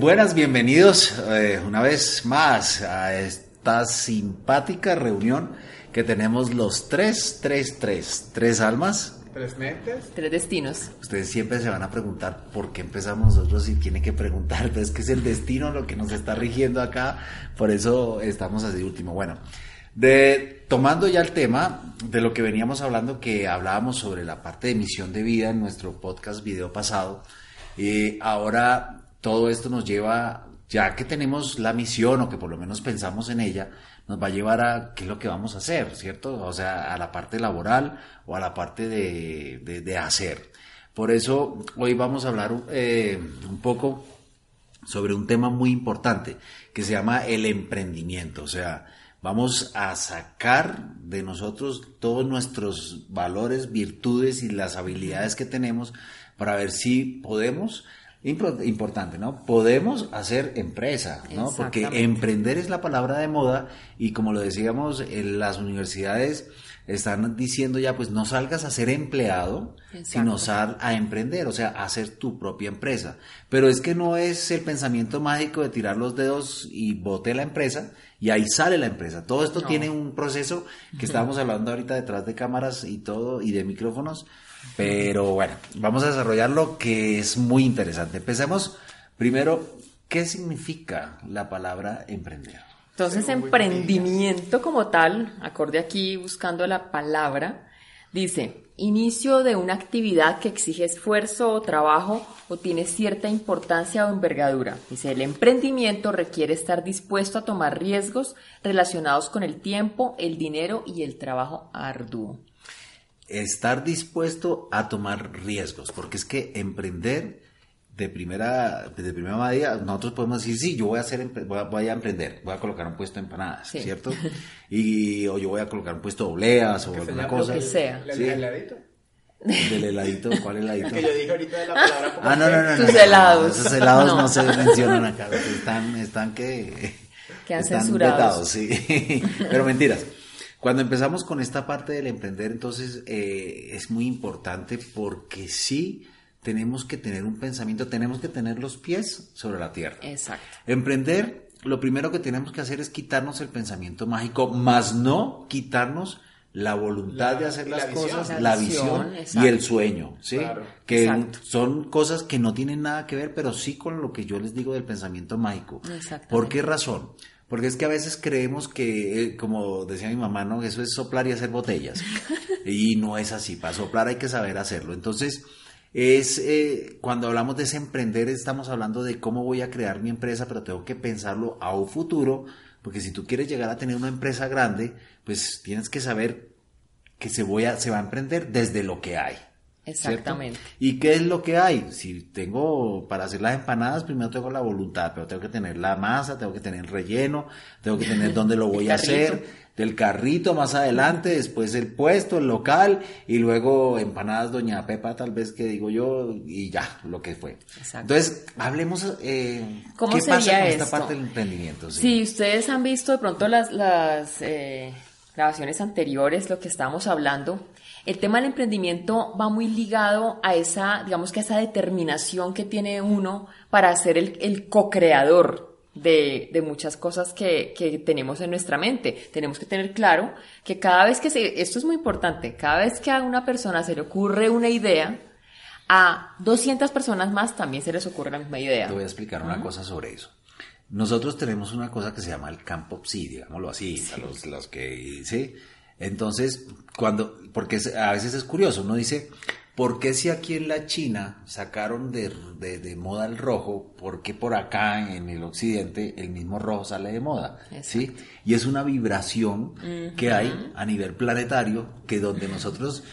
Buenas, bienvenidos eh, una vez más a esta simpática reunión que tenemos los tres, tres, tres, tres almas. Tres mentes. Tres destinos. Ustedes siempre se van a preguntar por qué empezamos nosotros y tiene que preguntar, pero es que es el destino lo que nos está rigiendo acá, por eso estamos así último. Bueno, de, tomando ya el tema de lo que veníamos hablando, que hablábamos sobre la parte de misión de vida en nuestro podcast video pasado, y ahora todo esto nos lleva, ya que tenemos la misión o que por lo menos pensamos en ella, nos va a llevar a qué es lo que vamos a hacer, ¿cierto? O sea, a la parte laboral o a la parte de, de, hacer. Por eso hoy vamos a hablar eh, un poco sobre un tema muy importante que se llama el emprendimiento. O sea, vamos a sacar de nosotros todos nuestros valores, virtudes y las habilidades que tenemos para ver si podemos importante, ¿no? Podemos hacer empresa, ¿no? Porque emprender es la palabra de moda y como lo decíamos, en las universidades están diciendo ya, pues no salgas a ser empleado, sino sal a emprender, o sea, a hacer tu propia empresa. Pero es que no es el pensamiento mágico de tirar los dedos y bote la empresa y ahí sale la empresa. Todo esto tiene un proceso que estábamos hablando ahorita detrás de cámaras y todo y de micrófonos pero bueno, vamos a desarrollar lo que es muy interesante. Empecemos primero, ¿qué significa la palabra emprender? Entonces, emprendimiento como tal, acorde aquí buscando la palabra, dice, inicio de una actividad que exige esfuerzo o trabajo o tiene cierta importancia o envergadura. Dice, el emprendimiento requiere estar dispuesto a tomar riesgos relacionados con el tiempo, el dinero y el trabajo arduo estar dispuesto a tomar riesgos, porque es que emprender de primera, de primera medida, nosotros podemos decir, sí, yo voy a hacer, voy a, emprender, voy a colocar un puesto de empanadas, ¿cierto? Y, o yo voy a colocar un puesto de oleas o alguna cosa. Lo que sea. ¿El heladito? ¿Del heladito? ¿Cuál heladito? que yo dije ahorita de la palabra Ah, no, no, no. Tus helados. esos helados no. se mencionan acá, están, están que... Que han están censurado. sí. Pero mentiras. Cuando empezamos con esta parte del emprender, entonces eh, es muy importante porque sí tenemos que tener un pensamiento, tenemos que tener los pies sobre la tierra. Exacto. Emprender, lo primero que tenemos que hacer es quitarnos el pensamiento mágico, más no quitarnos la voluntad de hacer las cosas, la, visión, y el sueño, ¿sí? Que son cosas que no tienen nada que ver, pero sí con lo que yo les digo del pensamiento mágico. ¿Por qué razón? Porque es que a veces creemos que, eh, como decía mi mamá, ¿no? Eso es soplar y hacer botellas. y no es así. Para soplar hay que saber hacerlo. Entonces, es eh, cuando hablamos de ese emprender, estamos hablando de cómo voy a crear mi empresa, pero tengo que pensarlo a un futuro. Porque si tú quieres llegar a tener una empresa grande, pues tienes que saber que se, voy a, se va a emprender desde lo que hay. Exactamente. ¿Y qué es lo que hay? Si tengo para hacer las empanadas, primero tengo la voluntad, pero tengo que tener la masa, tengo que tener el relleno, tengo que tener dónde lo voy a hacer, del carrito más adelante, después el puesto, el local y luego empanadas Doña Pepa, tal vez que digo yo, y ya, lo que fue. Entonces, hablemos, eh, ¿Cómo ¿qué pasa con esta parte del emprendimiento? Si ustedes han visto de pronto las, las eh, grabaciones anteriores, lo que estábamos hablando, el tema del emprendimiento va muy ligado a esa, digamos que a esa determinación que tiene uno para ser el, co-creador de, muchas cosas que, tenemos en nuestra mente. Tenemos que tener claro que cada vez que se, esto es muy importante, cada vez que a una persona se le ocurre una idea, a 200 personas más también se les ocurre la misma idea. Te voy a explicar una cosa sobre eso. Nosotros tenemos una cosa que se llama el campo psi, digámoslo así, los, los que, ¿sí? Entonces, cuando, porque a veces es curioso, uno dice, ¿por qué si aquí en la China sacaron de, de, moda el rojo, por qué por acá en el occidente el mismo rojo sale de moda? ¿Sí? Y es una vibración que hay a nivel planetario que donde nosotros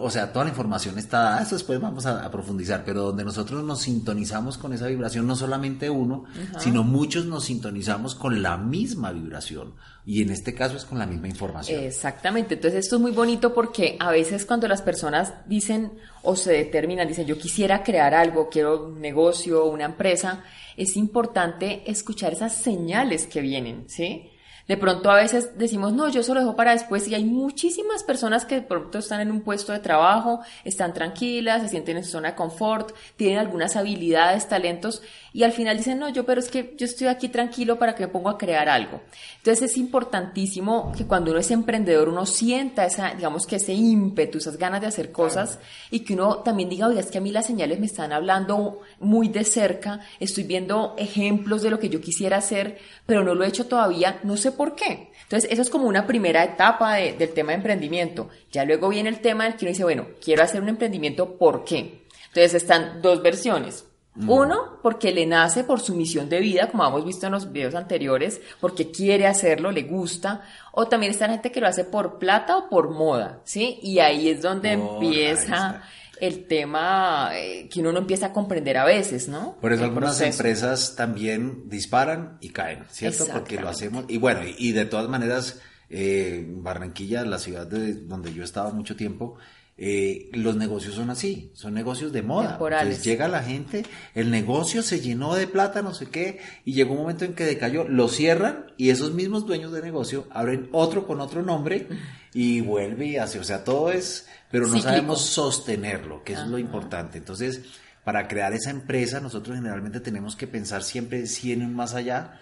o sea, toda la información está dada, eso después vamos a, profundizar, pero donde nosotros nos sintonizamos con esa vibración, no solamente uno, sino muchos nos sintonizamos con la misma vibración. Y en este caso es con la misma información. Exactamente, entonces esto es muy bonito porque a veces cuando las personas dicen o se determinan, dicen yo quisiera crear algo, quiero un negocio, una empresa, es importante escuchar esas señales que vienen, ¿sí? De pronto a veces decimos, no, yo eso lo dejo para después y hay muchísimas personas que de pronto están en un puesto de trabajo, están tranquilas, se sienten en su zona de confort, tienen algunas habilidades, talentos y al final dicen, no, yo pero es que yo estoy aquí tranquilo para que me ponga a crear algo. Entonces es importantísimo que cuando uno es emprendedor uno sienta esa, digamos que ese ímpetu, esas ganas de hacer cosas y que uno también diga, oiga, es que a mí las señales me están hablando muy de cerca, estoy viendo ejemplos de lo que yo quisiera hacer, pero no lo he hecho todavía, no sé por qué. Entonces, eso es como una primera etapa del tema de emprendimiento. Ya luego viene el tema del que uno dice, bueno, quiero hacer un emprendimiento, ¿por qué? Entonces, están dos versiones. Uno, porque le nace por su misión de vida, como hemos visto en los videos anteriores, porque quiere hacerlo, le gusta. O también está la gente que lo hace por plata o por moda, ¿sí? Y ahí es donde empieza el tema eh, que uno no empieza a comprender a veces, ¿no? Por eso El algunas proceso. empresas también disparan y caen, ¿cierto? Porque lo hacemos. Y bueno, y, y de todas maneras, eh, Barranquilla, la ciudad de, donde yo estaba mucho tiempo, eh, los negocios son así, son negocios de moda. Temporales. Entonces llega la gente, el negocio se llenó de plata, no sé qué, y llegó un momento en que decayó, lo cierran y esos mismos dueños de negocio abren otro con otro nombre y vuelve y hace, o sea, todo es, pero no Cíclico. sabemos sostenerlo, que eso es lo importante. Entonces, para crear esa empresa, nosotros generalmente tenemos que pensar siempre 100 en más allá,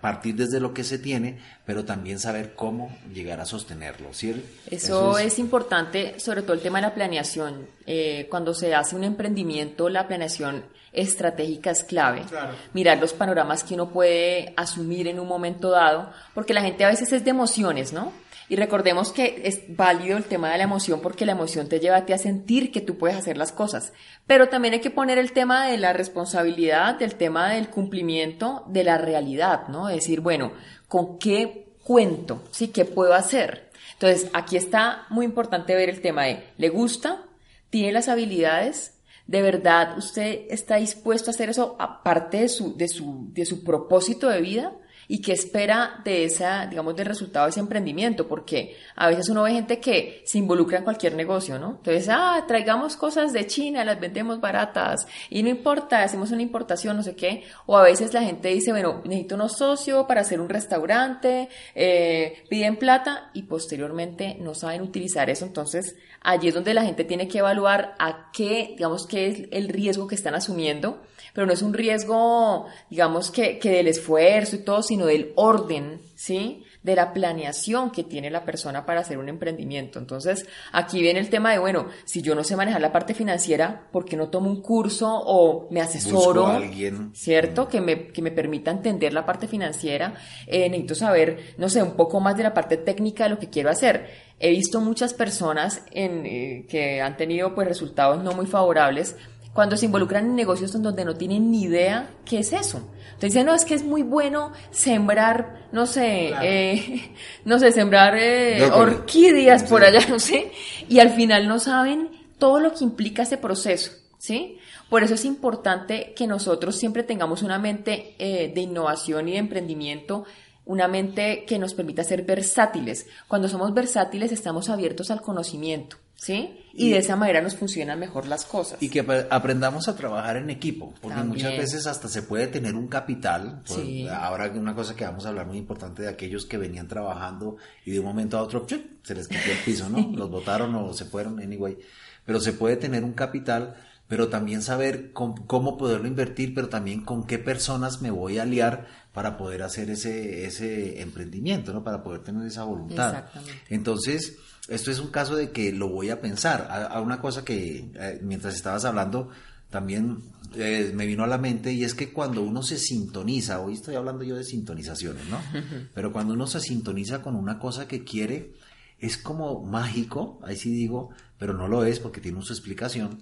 partir desde lo que se tiene, pero también saber cómo llegar a sostenerlo, ¿cierto? Eso, es... importante, sobre todo el tema de la planeación. Eh, cuando se hace un emprendimiento, la planeación estratégica es clave. Claro. Mirar los panoramas que uno puede asumir en un momento dado, porque la gente a veces es de emociones, ¿no? Y recordemos que es válido el tema de la emoción porque la emoción te lleva a ti a sentir que tú puedes hacer las cosas. Pero también hay que poner el tema de la responsabilidad, del tema del cumplimiento, de la realidad, ¿no? Es decir, bueno, ¿con qué cuento? ¿Sí? ¿Qué puedo hacer? Entonces, aquí está muy importante ver el tema de, ¿le gusta? ¿Tiene las habilidades? ¿De verdad usted está dispuesto a hacer eso aparte de su, de su, de su propósito de vida? ¿Y qué espera de esa, digamos, del resultado de ese emprendimiento? Porque a veces uno ve gente que se involucra en cualquier negocio, ¿no? Entonces, ah, traigamos cosas de China, las vendemos baratas, y no importa, hacemos una importación, no sé qué. O a veces la gente dice, bueno, necesito unos socios para hacer un restaurante, eh, piden plata, y posteriormente no saben utilizar eso. Entonces, allí es donde la gente tiene que evaluar a qué, digamos, qué es el riesgo que están asumiendo, pero no es un riesgo, digamos, que, que del esfuerzo y todo, sino del orden, ¿sí? De la planeación que tiene la persona para hacer un emprendimiento. Entonces, aquí viene el tema de, bueno, si yo no sé manejar la parte financiera, ¿por qué no tomo un curso o me asesoro? Busco a alguien. ¿Cierto? Que me, que me permita entender la parte financiera. Eh, necesito saber, no sé, un poco más de la parte técnica de lo que quiero hacer. He visto muchas personas en, eh, que han tenido pues resultados no muy favorables cuando se involucran en negocios en donde no tienen ni idea qué es eso. Entonces dicen, no, es que es muy bueno sembrar, no sé, Claro. eh, no sé, sembrar eh, orquídeas por allá, no sé, y al final no saben todo lo que implica ese proceso, ¿sí? Por eso es importante que nosotros siempre tengamos una mente eh, de innovación y de emprendimiento, una mente que nos permita ser versátiles. Cuando somos versátiles estamos abiertos al conocimiento, ¿sí? Y, Y- de esa manera nos funcionan mejor las cosas. Y que ap- aprendamos a trabajar en equipo, porque También. muchas veces hasta se puede tener un capital. por- Sí. Ahora una cosa que vamos a hablar muy importante de aquellos que venían trabajando y de un momento a otro se les quitó el piso, ¿no? Los votaron o se fueron, anyway. Pero se puede tener un capital, pero también saber cómo, cómo poderlo invertir, pero también con qué personas me voy a aliar para poder hacer ese, ese emprendimiento, ¿no? Para poder tener esa voluntad. Exactamente. Entonces, esto es un caso de que lo voy a pensar. A, a una cosa que eh, mientras estabas hablando también eh, me vino a la mente y es que cuando uno se sintoniza, hoy estoy hablando yo de sintonizaciones, ¿no? Pero cuando uno se sintoniza con una cosa que quiere, es como mágico, ahí sí digo, pero no lo es porque tiene su explicación,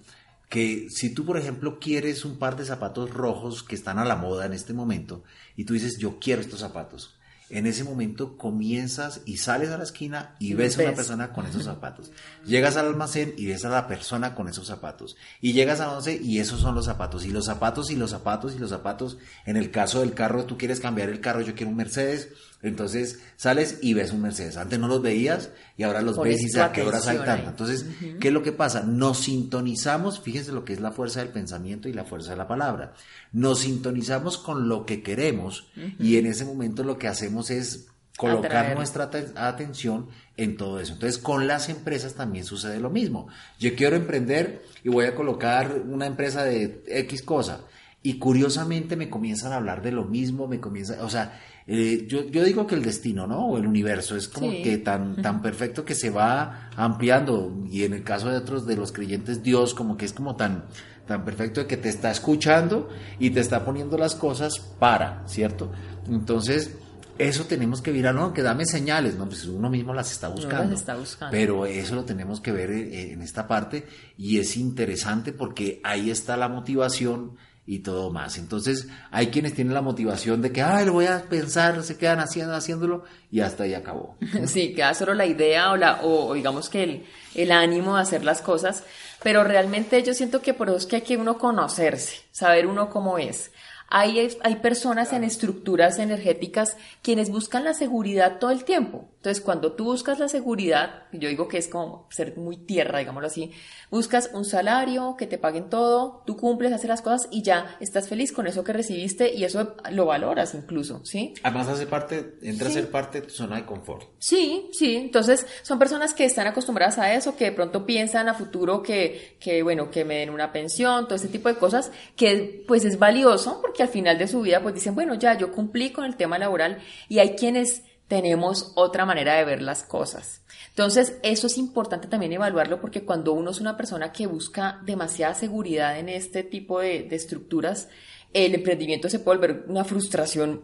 que si tú, por ejemplo, quieres un par de zapatos rojos que están a la moda en este momento y tú dices, yo quiero estos zapatos, en ese momento comienzas y sales a la esquina y ves a una persona con esos zapatos. Llegas al almacén y ves a la persona con esos zapatos. Y llegas a once y esos son los zapatos. Y los zapatos y los zapatos y los zapatos. En el caso del carro, tú quieres cambiar el carro, yo quiero un Mercedes. Entonces sales y ves un Mercedes. Antes no los veías y ahora los ves y dices a qué tanto. Entonces, ¿qué es lo que pasa? Nos sintonizamos, fíjense lo que es la fuerza del pensamiento y la fuerza de la palabra. Nos sintonizamos con lo que queremos y en ese momento lo que hacemos es colocar Atraer. nuestra aten- atención en todo eso. Entonces, con las empresas también sucede lo mismo. Yo quiero emprender y voy a colocar una empresa de X cosa. Y curiosamente me comienzan a hablar de lo mismo, me comienza, o sea, eh, yo, yo digo que el destino, ¿no? O el universo es como Sí. que tan, tan perfecto que se va ampliando. Y en el caso de otros de los creyentes, Dios como que es como tan, tan perfecto de que te está escuchando y te está poniendo las cosas para, ¿cierto? Entonces, eso tenemos que mirar, no, que dame señales, no, pues uno mismo las está buscando. Pero eso lo tenemos que ver eh, en esta parte y es interesante porque ahí está la motivación y todo más. Entonces, hay quienes tienen la motivación de que, ay, lo voy a pensar, se quedan haciendo, haciéndolo y hasta ahí acabó. Sí, queda solo la idea o, la, o, o digamos que el, el ánimo de hacer las cosas, pero realmente yo siento que por eso es que hay que uno conocerse, saber uno cómo es. Hay, hay personas en estructuras energéticas quienes buscan la seguridad todo el tiempo. Entonces, cuando tú buscas la seguridad, yo digo que es como ser muy tierra, digámoslo así, buscas un salario, que te paguen todo, tú cumples, haces las cosas y ya estás feliz con eso que recibiste y eso lo valoras incluso, ¿sí? Además, hace parte, entra Sí. a ser parte de tu zona de confort. Sí, sí, entonces son personas que están acostumbradas a eso, que de pronto piensan a futuro que, que, bueno, que me den una pensión, todo ese tipo de cosas, que pues es valioso porque al final de su vida pues dicen, bueno, ya yo cumplí con el tema laboral y hay quienes tenemos otra manera de ver las cosas. Entonces, eso es importante también evaluarlo porque cuando uno es una persona que busca demasiada seguridad en este tipo de, estructuras, el emprendimiento se puede volver una frustración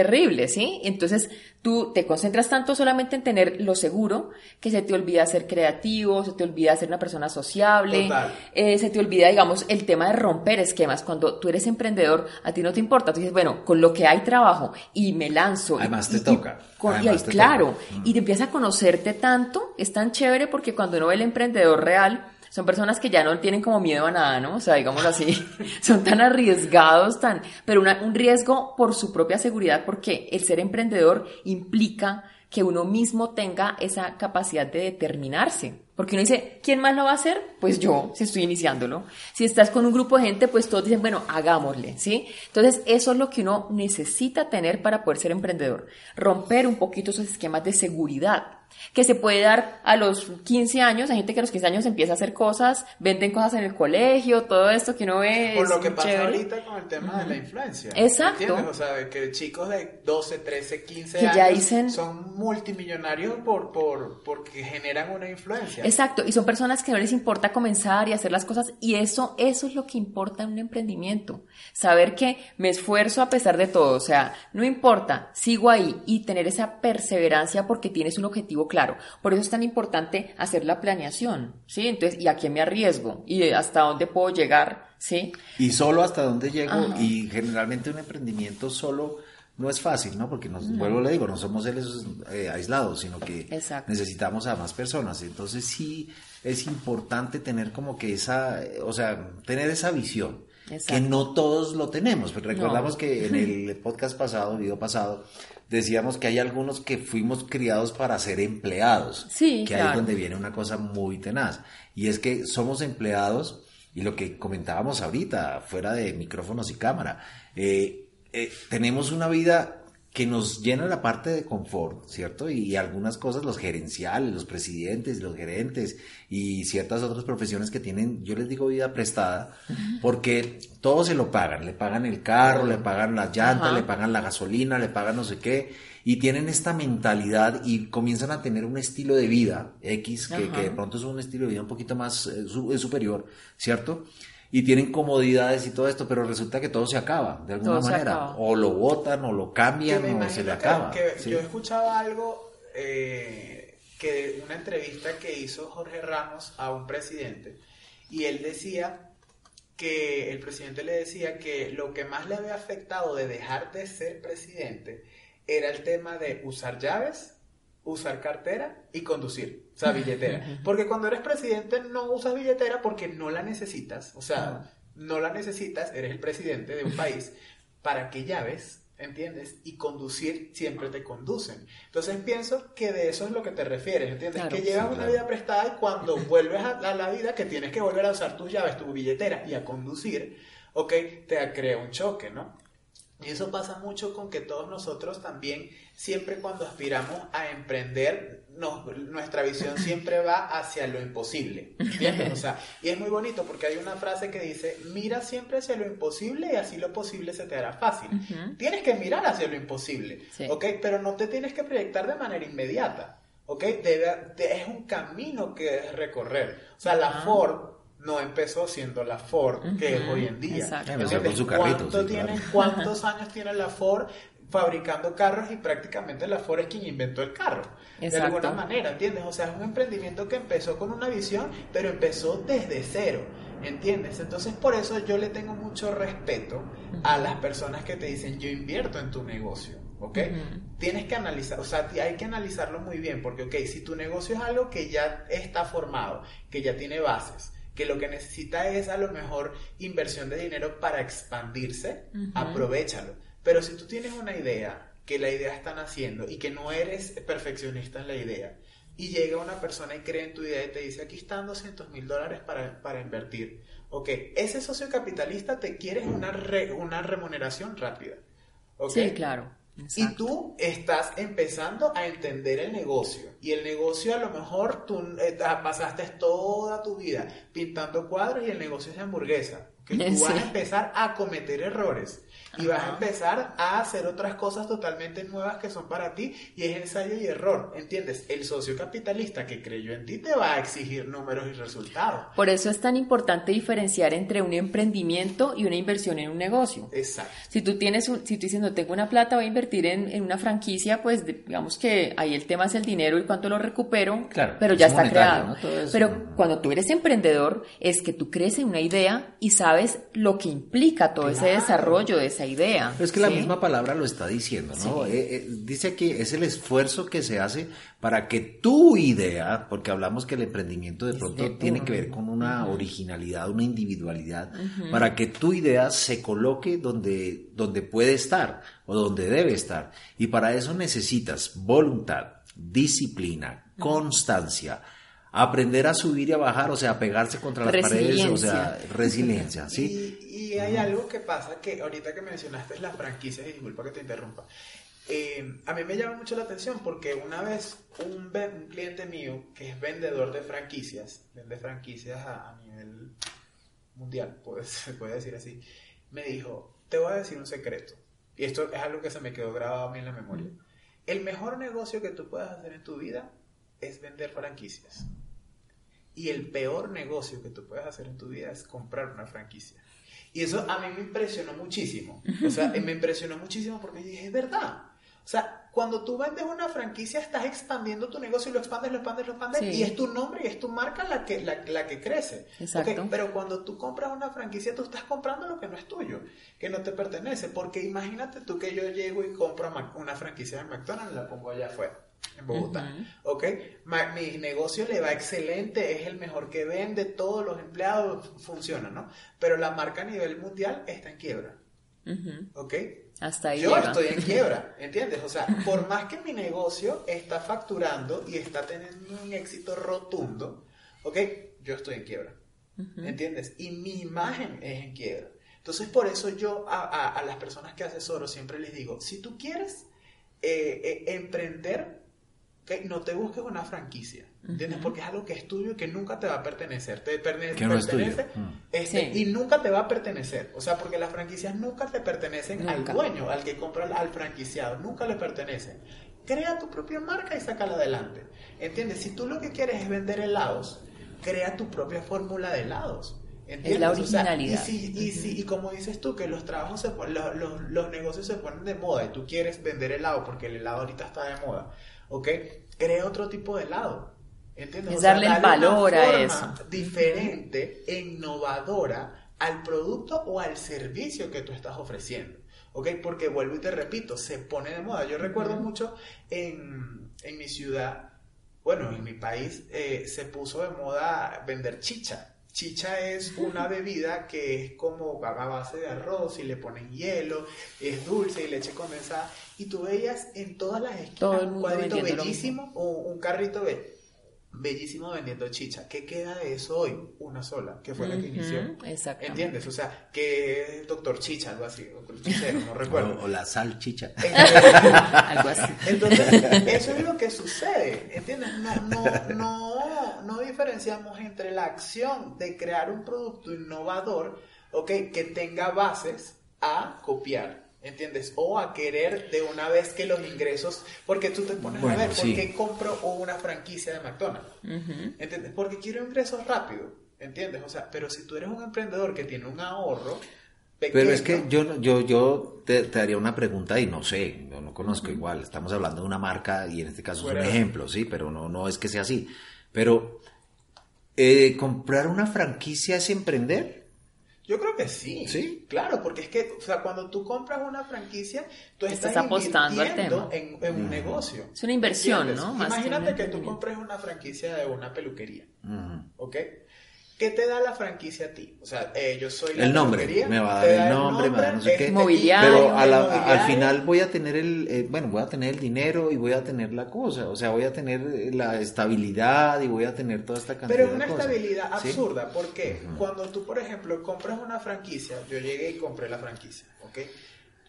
terrible, ¿sí? Entonces tú te concentras tanto solamente en tener lo seguro que se te olvida ser creativo, se te olvida ser una persona sociable, eh, se te olvida, digamos, el tema de romper esquemas. Cuando tú eres emprendedor, a ti no te importa, tú dices, bueno, con lo que hay trabajo y me lanzo. y- Además te y- y toca, con- y ahí, te claro, toca. Mm. y te empiezas a conocerte tanto, es tan chévere porque cuando uno ve el emprendedor real, son personas que ya no tienen como miedo a nada, ¿no? O sea, digámoslo así, son tan arriesgados, tan, pero una- un riesgo por su propia seguridad, porque el ser emprendedor implica que uno mismo tenga esa capacidad de determinarse. Porque uno dice, ¿quién más lo va a hacer? Pues yo, si estoy iniciándolo. Si estás con un grupo de gente, pues todos dicen, bueno, hagámosle, ¿sí? Entonces, eso es lo que uno necesita tener para poder ser emprendedor. Romper un poquito esos esquemas de seguridad que se puede dar a los 15 años. Hay gente que a los 15 años empieza a hacer cosas, venden cosas en el colegio, todo esto que uno ve. Por lo que pasa chévere. ahorita con el tema de la influencia. Exacto. ¿Entiendes? O sea, que chicos de 12, 13, 15 Que años ya dicen- son multimillonarios por, por, porque generan una influencia. Exacto, y son personas que no les importa comenzar y hacer las cosas, y eso, eso es lo que importa en un emprendimiento. Saber que me esfuerzo a pesar de todo, o sea, no importa, sigo ahí y tener esa perseverancia porque tienes un objetivo claro. Por eso es tan importante hacer la planeación, ¿sí? Entonces, ¿y a qué me arriesgo? ¿Y hasta dónde puedo llegar? ¿Sí? Y solo hasta dónde llego, Ajá. y generalmente un emprendimiento solo no es fácil, ¿no? Porque nos, vuelvo le digo, no somos seres eh, aislados, sino que Exacto. necesitamos a más personas. Entonces sí es importante tener como que esa, o sea, tener esa visión. Exacto. Que no todos lo tenemos. Pues recordamos No. que en el podcast pasado, el video pasado, decíamos que hay algunos que fuimos criados para ser empleados. Sí, Que ahí es donde viene una cosa muy tenaz. Y es que somos empleados, y lo que comentábamos ahorita, fuera de micrófonos y cámara, eh, eh, tenemos una vida que nos llena la parte de confort, ¿cierto? Y, algunas cosas, los gerenciales, los presidentes, los gerentes y ciertas otras profesiones que tienen, yo les digo vida prestada, porque todo se lo pagan, le pagan el carro, le pagan las llantas, Ajá. le pagan la gasolina, le pagan no sé qué, y tienen esta mentalidad y comienzan a tener un estilo de vida X, que, de pronto es un estilo de vida un poquito más eh, superior, ¿cierto? Y tienen comodidades y todo esto, pero resulta que todo se acaba, de alguna Todo manera. O lo botan, o lo cambian, o se le que- acaba. que sí. Yo escuchaba algo eh, que una entrevista que hizo Jorge Ramos a un presidente y él decía que el presidente le decía que lo que más le había afectado de dejar de ser presidente era el tema de usar llaves, usar cartera y conducir, o sea, billetera. Porque cuando eres presidente no usas billetera porque no la necesitas, o sea, no la necesitas, eres el presidente de un país, ¿para qué llaves? ¿Entiendes? Y conducir siempre te conducen. Entonces pienso que de eso es lo que te refieres, ¿entiendes? Claro. que llevas Sí, una claro. vida prestada y cuando vuelves a, a la vida que tienes que volver a usar tus llaves, tu billetera y a conducir, ok, te crea un choque, ¿no? Y eso pasa mucho con que todos nosotros también, siempre cuando aspiramos a emprender, nuestra visión siempre va hacia lo imposible. ¿Entiendes? O sea, y es muy bonito porque hay una frase que dice, mira siempre hacia lo imposible y así lo posible se te hará fácil. Tienes que mirar hacia lo imposible, ¿ok? Pero no te tienes que proyectar de manera inmediata, ¿ok? es un camino que recorrer. O sea, la Ford no empezó siendo la Ford que es hoy en día. ¿Cuántos años tiene la Ford fabricando carros y prácticamente la Ford es quien inventó el carro? De alguna manera, ¿entiendes? O sea, es un emprendimiento que empezó con una visión, pero empezó desde cero. ¿Entiendes? Entonces por eso yo le tengo mucho respeto a las personas que te dicen yo invierto en tu negocio. ¿ok? Tienes que analizar, o sea, hay que analizarlo muy bien, porque, ok, si tu negocio es algo que ya está formado, que ya tiene bases, que lo que necesita es a lo mejor inversión de dinero para expandirse, aprovechalo. Pero si tú tienes una idea, que la idea está naciendo y que no eres perfeccionista en la idea, y llega una persona y cree en tu idea y te dice, aquí están 200 mil dólares para, invertir. Ok, ese socio capitalista te quiere una, una remuneración rápida. Sí, claro. Y tú estás empezando a entender el negocio. Y el negocio a lo mejor tú eh, pasaste toda tu vida pintando cuadros y el negocio es de hamburguesa. Que tú vas a empezar a cometer errores y vas a empezar a hacer otras cosas totalmente nuevas que son para ti y es ensayo y error, ¿entiendes? El socio capitalista que creyó en ti te va a exigir números y resultados. Por eso es tan importante diferenciar entre un emprendimiento y una inversión en un negocio. Exacto. Si tú tienes un, si tú dices no tengo una plata, voy a invertir en, en una franquicia, pues digamos que ahí el tema es el dinero y cuánto lo recupero, claro, pero ya está creado. Pero cuando tú eres emprendedor es que tú crees en una idea y sabes lo que implica todo ese desarrollo de esa idea. es que la misma palabra lo está diciendo, ¿no? Eh, eh, dice que es el esfuerzo que se hace para que tu idea, porque hablamos que el emprendimiento de pronto tiene que ver con una originalidad, una individualidad, para que tu idea se coloque donde, donde puede estar o donde debe estar. Y para eso necesitas voluntad, disciplina, constancia aprender a subir y a bajar, o sea, a pegarse contra las paredes, o sea, resiliencia, ¿sí? Y, hay algo que pasa que ahorita que mencionaste las franquicias, y disculpa que te interrumpa, eh, a mí me llama mucho la atención porque una vez un, un, cliente mío que es vendedor de franquicias, vende franquicias a, nivel mundial, se puede decir así, me dijo, te voy a decir un secreto. Y esto es algo que se me quedó grabado a mí en la memoria. El mejor negocio que tú puedas hacer en tu vida es vender franquicias. Y el peor negocio que tú puedes hacer en tu vida es comprar una franquicia. Y eso a mí me impresionó muchísimo. O sea, me impresionó muchísimo porque dije, es verdad. O sea, cuando tú vendes una franquicia, estás expandiendo tu negocio y lo expandes, lo expandes, lo expandes, y es tu nombre y es tu marca la que, la, que crece. Exacto. Pero cuando tú compras una franquicia, tú estás comprando lo que no es tuyo, que no te pertenece. Porque imagínate tú que yo llego y compro una franquicia de McDonald's, la pongo allá afuera en Bogotá. ¿Ok? mi negocio le va excelente, es el mejor que vende, todos los empleados funcionan, ¿no? Pero la marca a nivel mundial está en quiebra. ¿Ok? Hasta ahí. Yo estoy en quiebra, ¿entiendes? O sea, por más que mi negocio está facturando y está teniendo un éxito rotundo, ¿ok? Yo estoy en quiebra. ¿Entiendes? Y mi imagen es en quiebra. Entonces, por eso yo a, las personas que asesoro siempre les digo, si tú quieres eh, eh, emprender, no te busques una franquicia. ¿Entiendes? Porque es algo que es tuyo y que nunca te va a pertenecer. Te pertenece mm. este, y nunca te va a pertenecer. O sea, porque las franquicias nunca te pertenecen al dueño, al que compra al franquiciado. Nunca le pertenecen. Crea tu propia marca y sácala adelante. ¿Entiendes? Si tú lo que quieres es vender helados, crea tu propia fórmula de helados. ¿Entiendes? Es la originalidad. y, y, y, como dices tú, que los trabajos, se, los, los, los negocios se ponen de moda y tú quieres vender helado porque el helado ahorita está de moda ¿ok? Crea otro tipo de helado. ¿Entiendes? Es darle el valor a eso. Diferente e innovadora al producto o al servicio que tú estás ofreciendo. ¿Ok? Porque vuelvo y te repito, se pone de moda. Yo recuerdo mucho en, en, mi ciudad, bueno, en mi país, eh, se puso de moda vender chicha. Chicha es una bebida que es como a base de arroz y le ponen hielo, es dulce y leche condensada. Y tú veías en todas las esquinas un cuadrito bellísimo o un carrito bellísimo vendiendo chicha. ¿Qué queda de eso hoy? Una sola, que fue la que inició. Exacto. ¿Entiendes? O sea, que el doctor Chicha, algo así, o el chichero, no recuerdo. O, o la salchicha. Algo así. Entonces, eso es lo que sucede, ¿entiendes? No, no, no, no diferenciamos entre la acción de crear un producto innovador, ¿ok? Que tenga bases a copiar. ¿Entiendes? O a querer de una vez que los ingresos, porque tú te pones Bueno, a ver, ¿por sí. qué compro una franquicia de McDonald's? ¿Entiendes? Porque quiero ingresos rápido, ¿entiendes? O sea, pero si tú eres un emprendedor que tiene un ahorro pequeño, Pero es que yo, no- yo, yo te, te haría una pregunta y no sé, yo no conozco igual, estamos hablando de una marca y en este caso es un ejemplo, sí, pero no, no es que sea así. Pero, eh, ¿comprar una franquicia es emprender? Yo creo que sí. ¿Sí? Claro, porque es que, o sea, cuando tú compras una franquicia, tú estás, Estás apostando al tema. En, en un negocio. Es una inversión. ¿no? Más que Imagínate un que, tú compres una franquicia de una peluquería, Ujú. ¿ok? ¿Qué te da la franquicia a ti? O sea, eh, yo soy la El nombre, me va a dar da el nombre, me va a dar no sé qué. Mobiliario. Pero a la- mobiliario. al final voy a tener el, eh, bueno, voy a tener el dinero y voy a tener la cosa, o sea, voy a tener eh, la estabilidad y voy a tener toda esta cantidad Pero es de una cosas. estabilidad ¿Sí? absurda, porque cuando tú, por ejemplo, compras una franquicia, yo llegué y compré la franquicia, ¿ok?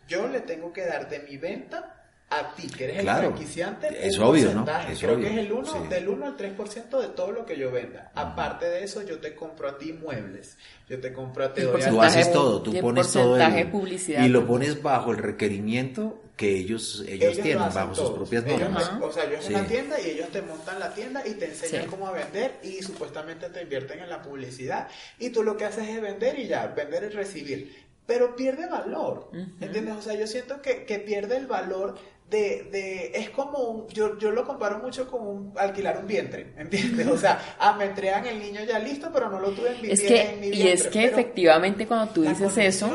Yo le tengo que dar de mi venta a ti, que eres Claro, el franquiciante, es un obvio, ¿no? porcentaje. Es Creo obvio, que es el uno, sí. del 1 al 3% de todo lo que yo venda. Aparte de eso, yo te compro a ti muebles, yo te compro a ti... Tú haces todo, tú pones todo el- publicidad. y lo pones bajo el requerimiento que ellos ellos, lo tienen, bajo sus propias Ellos normas. o sea, yo es Sí. una tienda y ellos te montan la tienda y te enseñan Sí. cómo a vender y supuestamente te invierten en la publicidad y tú lo que haces es vender y ya, vender y recibir. Pero pierde valor, ¿entiendes? O sea, yo siento que, que pierde el valor de, de es como un, yo, yo lo comparo mucho con un, alquilar un vientre, ¿entiendes? O sea, ah, me entregan el niño ya listo, pero no lo tuve en mi, Es que, en mi y vientre. es que efectivamente cuando tú dices eso,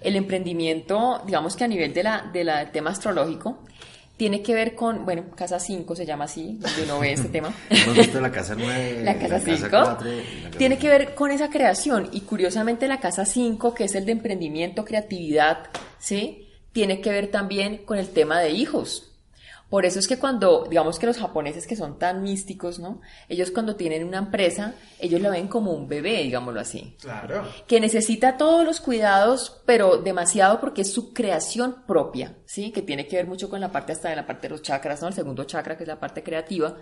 el emprendimiento, digamos que a nivel de la, de la del tema astrológico, tiene que ver con, bueno, casa 5 se llama así, donde uno ve este tema. Hemos visto la casa 9, La casa 5 cuatro, y la casa tiene que ver con esa creación y curiosamente la casa 5, que es el de emprendimiento, creatividad, ¿sí? Tiene que ver también con el tema de hijos. Por eso es que cuando, digamos que los japoneses que son tan místicos, ¿no? Ellos cuando tienen una empresa, ellos la ven como un bebé, digámoslo así Claro. que necesita todos los cuidados, pero demasiado porque es su creación propia, ¿sí? Que tiene que ver mucho con la parte hasta de la parte de los chakras, ¿no? El segundo chakra, que es la parte creativa.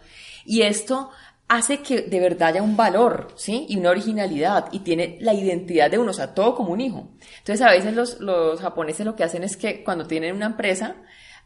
Y esto hace que de verdad haya un valor, ¿sí? Y una originalidad, y tiene la identidad de uno, o sea, todo como un hijo. Entonces, a veces los, los japoneses lo que hacen es que cuando tienen una empresa,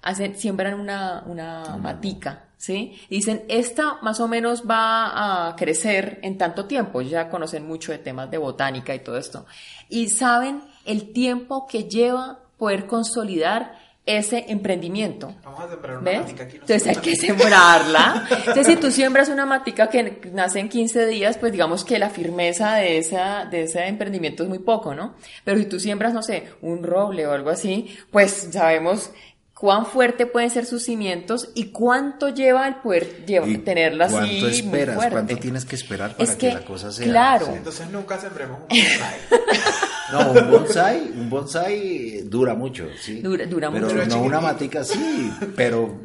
hacen, siembran una, una matica, ¿sí? Y dicen, esta más o menos va a crecer en tanto tiempo. Ya conocen mucho de temas de botánica y todo esto. Y saben el tiempo que lleva poder consolidar ese emprendimiento. Vamos a sembrar una ¿Ves? matica aquí. Entonces hay que sembrarla. Entonces si tú siembras una matica que nace en 15 días, pues digamos que la firmeza de, esa, de ese emprendimiento es muy poco, ¿no? Pero si tú siembras, no sé, un roble o algo así, pues sabemos cuán fuerte pueden ser sus cimientos y cuánto lleva el poder lleva- ¿Y tenerla así ¿Cuánto muy esperas? fuerte. ¿Cuánto tienes que esperar para Es que, que, la cosa sea? claro. Sí. Entonces nunca sembremos un bonsai. No, un bonsai, un bonsai dura mucho, sí. Dura- dura pero mucho. Pero no chiquitito. una matica, sí, pero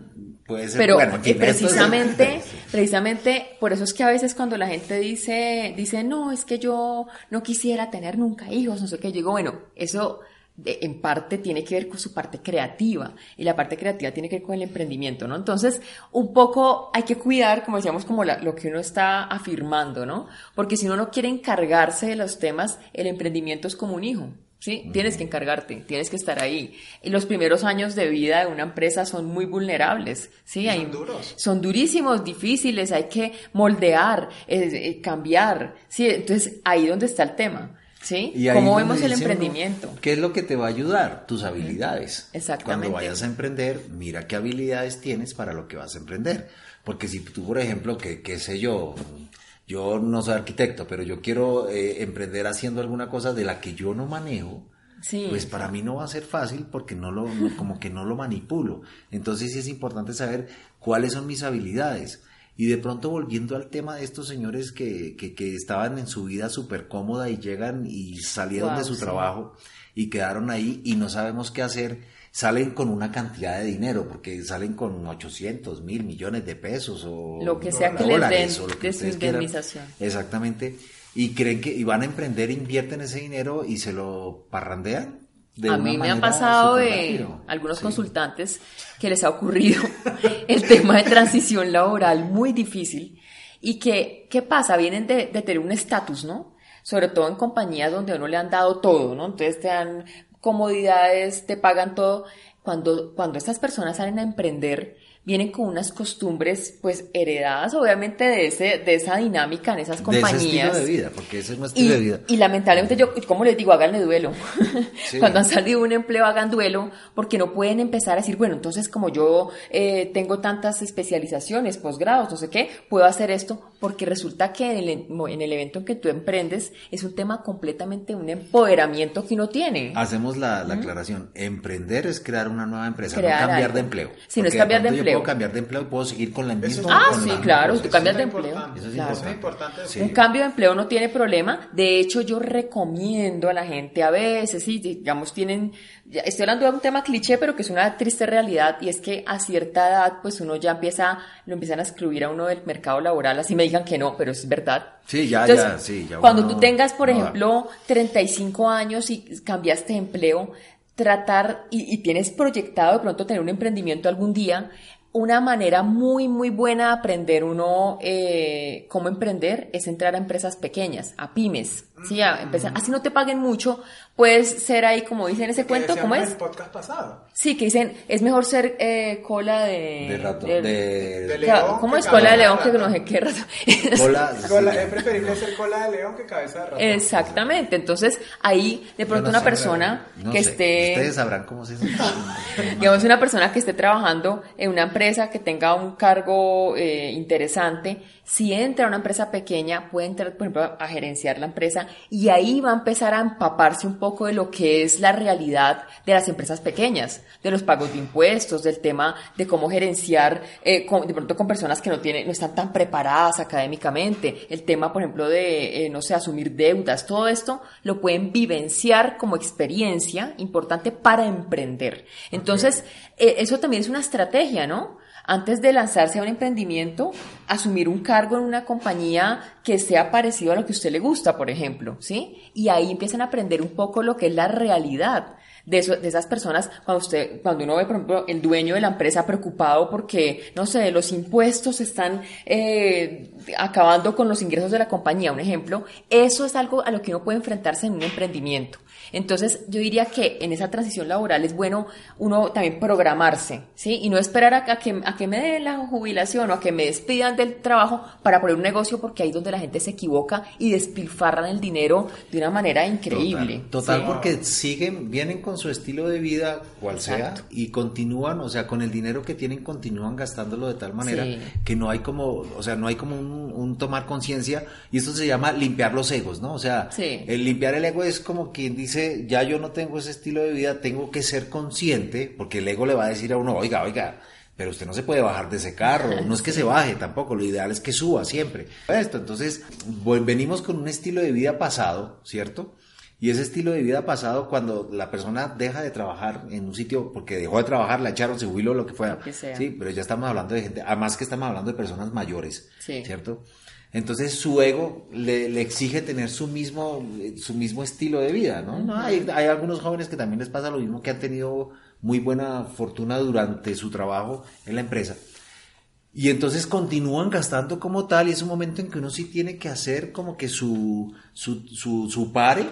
puede ser Pero bueno. en eh, es- precisamente, precisamente por eso es que a veces cuando la gente dice, dice, no, es que yo no quisiera tener nunca hijos, no sé qué, yo digo, bueno, eso en parte tiene que ver con su parte creativa y la parte creativa tiene que ver con el emprendimiento, ¿no? Entonces, un poco hay que cuidar, como decíamos, como la- lo que uno está afirmando, ¿no? Porque si uno no quiere encargarse de los temas, el emprendimiento es como un hijo. Sí, tienes que encargarte, tienes que estar ahí. Y los primeros años de vida de una empresa son muy vulnerables, sí, Y son hay- duros. son durísimos, difíciles, hay que moldear, eh, eh, cambiar, sí, entonces ahí donde está el tema, sí, Y cómo vemos el uno, emprendimiento. ¿Qué es lo que te va a ayudar? Tus habilidades. Exactamente. Cuando vayas a emprender, mira qué habilidades tienes para lo que vas a emprender. Porque si tú, por ejemplo, que, qué sé yo, yo no soy arquitecto, pero yo quiero eh, emprender haciendo alguna cosa de la que yo no manejo, Sí. pues para mí no va a ser fácil porque no lo, como que no lo manipulo. Entonces sí es importante saber cuáles son mis habilidades. Y de pronto volviendo al tema de estos señores que, que, que estaban en su vida súper cómoda y llegan y salieron Wow, de su sí. trabajo y quedaron ahí y no sabemos qué hacer. salen con una cantidad de dinero, porque salen con 800 mil millones de pesos o lo que sea que les den de su indemnización. Exactamente. Y creen que y van a emprender, invierten ese dinero y se lo parrandean. A mí me han pasado de algunos consultantes que les ha ocurrido el tema de transición laboral muy difícil y que, ¿qué pasa? Vienen de, de tener un estatus, ¿no? Sobre todo en compañías donde uno le han dado todo, ¿no? Entonces te dan comodidades, te pagan todo. Cuando, cuando estas personas salen a emprender, vienen con unas costumbres pues heredadas obviamente de ese de esa dinámica en esas compañías. De ese estilo de vida, porque ese es nuestro estilo y, de vida. Y lamentablemente yo, como les digo, háganle duelo. Cuando han salido un empleo, hagan duelo, porque no pueden empezar a decir, bueno, entonces como yo eh, tengo tantas especializaciones, posgrados, no sé qué, puedo hacer esto, porque resulta que en el, en el evento en que tú emprendes es un tema completamente un empoderamiento que uno tiene. Hacemos la, la aclaración, emprender es crear una nueva empresa, no cambiar de empleo. Si no es cambiar de empleo puedo cambiar de empleo y puedo seguir con la misma. Ah, sí, claro, tú cambias de empleo. Eso es importante. Un cambio de empleo no tiene problema. De hecho, yo recomiendo a la gente a veces, sí, digamos, tienen, estoy hablando de un tema cliché, pero que es una triste realidad y es que a cierta edad, pues uno ya empieza, lo empiezan a excluir a uno del mercado laboral, así me digan que no, pero es verdad. Sí, ya, ya, sí, ya. Cuando tú tengas, por ejemplo, 35 años y cambiaste de empleo, tratar y, y, tienes proyectado de pronto tener un emprendimiento algún día, una manera muy, muy buena de aprender uno eh, cómo emprender es entrar a empresas pequeñas, a pymes. Sí, a empezar. Así no te paguen mucho, puedes ser ahí, como dicen ese cuento, ¿cómo es? el podcast pasado. Sí, que dicen, es mejor ser eh, cola de... De rato, de... de, león ¿Cómo es cola de león que no sé qué rato? Cola, cola, es preferible ser cola de león que cabeza de ratón. Exactamente, entonces ahí de pronto una persona que sé. esté... Ustedes sabrán cómo se dice. digamos, una persona que esté trabajando en una empresa que tenga un cargo eh, interesante, si entra a una empresa pequeña, puede entrar, por ejemplo, a gerenciar la empresa y ahí va a empezar a empaparse un poco de lo que es la realidad de las empresas pequeñas, de los pagos de impuestos, del tema de cómo gerenciar eh, con, de pronto con personas que no tienen, no están tan preparadas académicamente, el tema, por ejemplo, de, eh, no sé, asumir deudas, todo esto lo pueden vivenciar como experiencia importante para emprender. Entonces, eh, eso también es una estrategia, ¿no? Antes de lanzarse a un emprendimiento, asumir un cargo en una compañía que sea parecido a lo que a usted le gusta, por ejemplo, ¿sí? Y ahí empiezan a aprender un poco lo que es la realidad de, de esas personas, cuando usted, cuando uno ve, por ejemplo, el dueño de la empresa preocupado porque, no sé, los impuestos están eh, acabando con los ingresos de la compañía, un ejemplo, eso es algo a lo que uno puede enfrentarse en un emprendimiento. Entonces, yo diría que en esa transición laboral es bueno uno también programarse, ¿sí? Y no esperar a, que, a que me den la jubilación o a que me despidan del trabajo para poner un negocio, porque ahí es donde la gente se equivoca y despilfarran el dinero de una manera increíble. Total, total ¿sí? porque siguen, vienen con su estilo de vida, cual Exacto. sea, y continúan, o sea, con el dinero que tienen, continúan gastándolo de tal manera Sí. que no hay como, o sea, no hay como un, un tomar conciencia, y esto se llama limpiar los egos, ¿no? O sea, Sí. el limpiar el ego es como quien dice, ya yo no tengo ese estilo de vida, tengo que ser consciente, porque el ego le va a decir a uno, oiga, oiga, pero usted no se puede bajar de ese carro, no es que se baje tampoco, lo ideal es que suba siempre. Esto, entonces, venimos con un estilo de vida pasado, ¿cierto? Y ese estilo de vida pasado, cuando la persona deja de trabajar en un sitio, porque dejó de trabajar, la echaron, se jubiló, lo que fuera. Lo que sea. Sí, pero ya estamos hablando de gente, además que estamos hablando de personas mayores, Sí. ¿cierto? Entonces su ego le, le exige tener su mismo, su mismo estilo de vida, ¿no? No, hay, hay algunos jóvenes que también les pasa lo mismo, que han tenido muy buena fortuna durante su trabajo en la empresa. Y entonces continúan gastando como tal y es un momento en que uno sí tiene que hacer como que su, su, su, su pare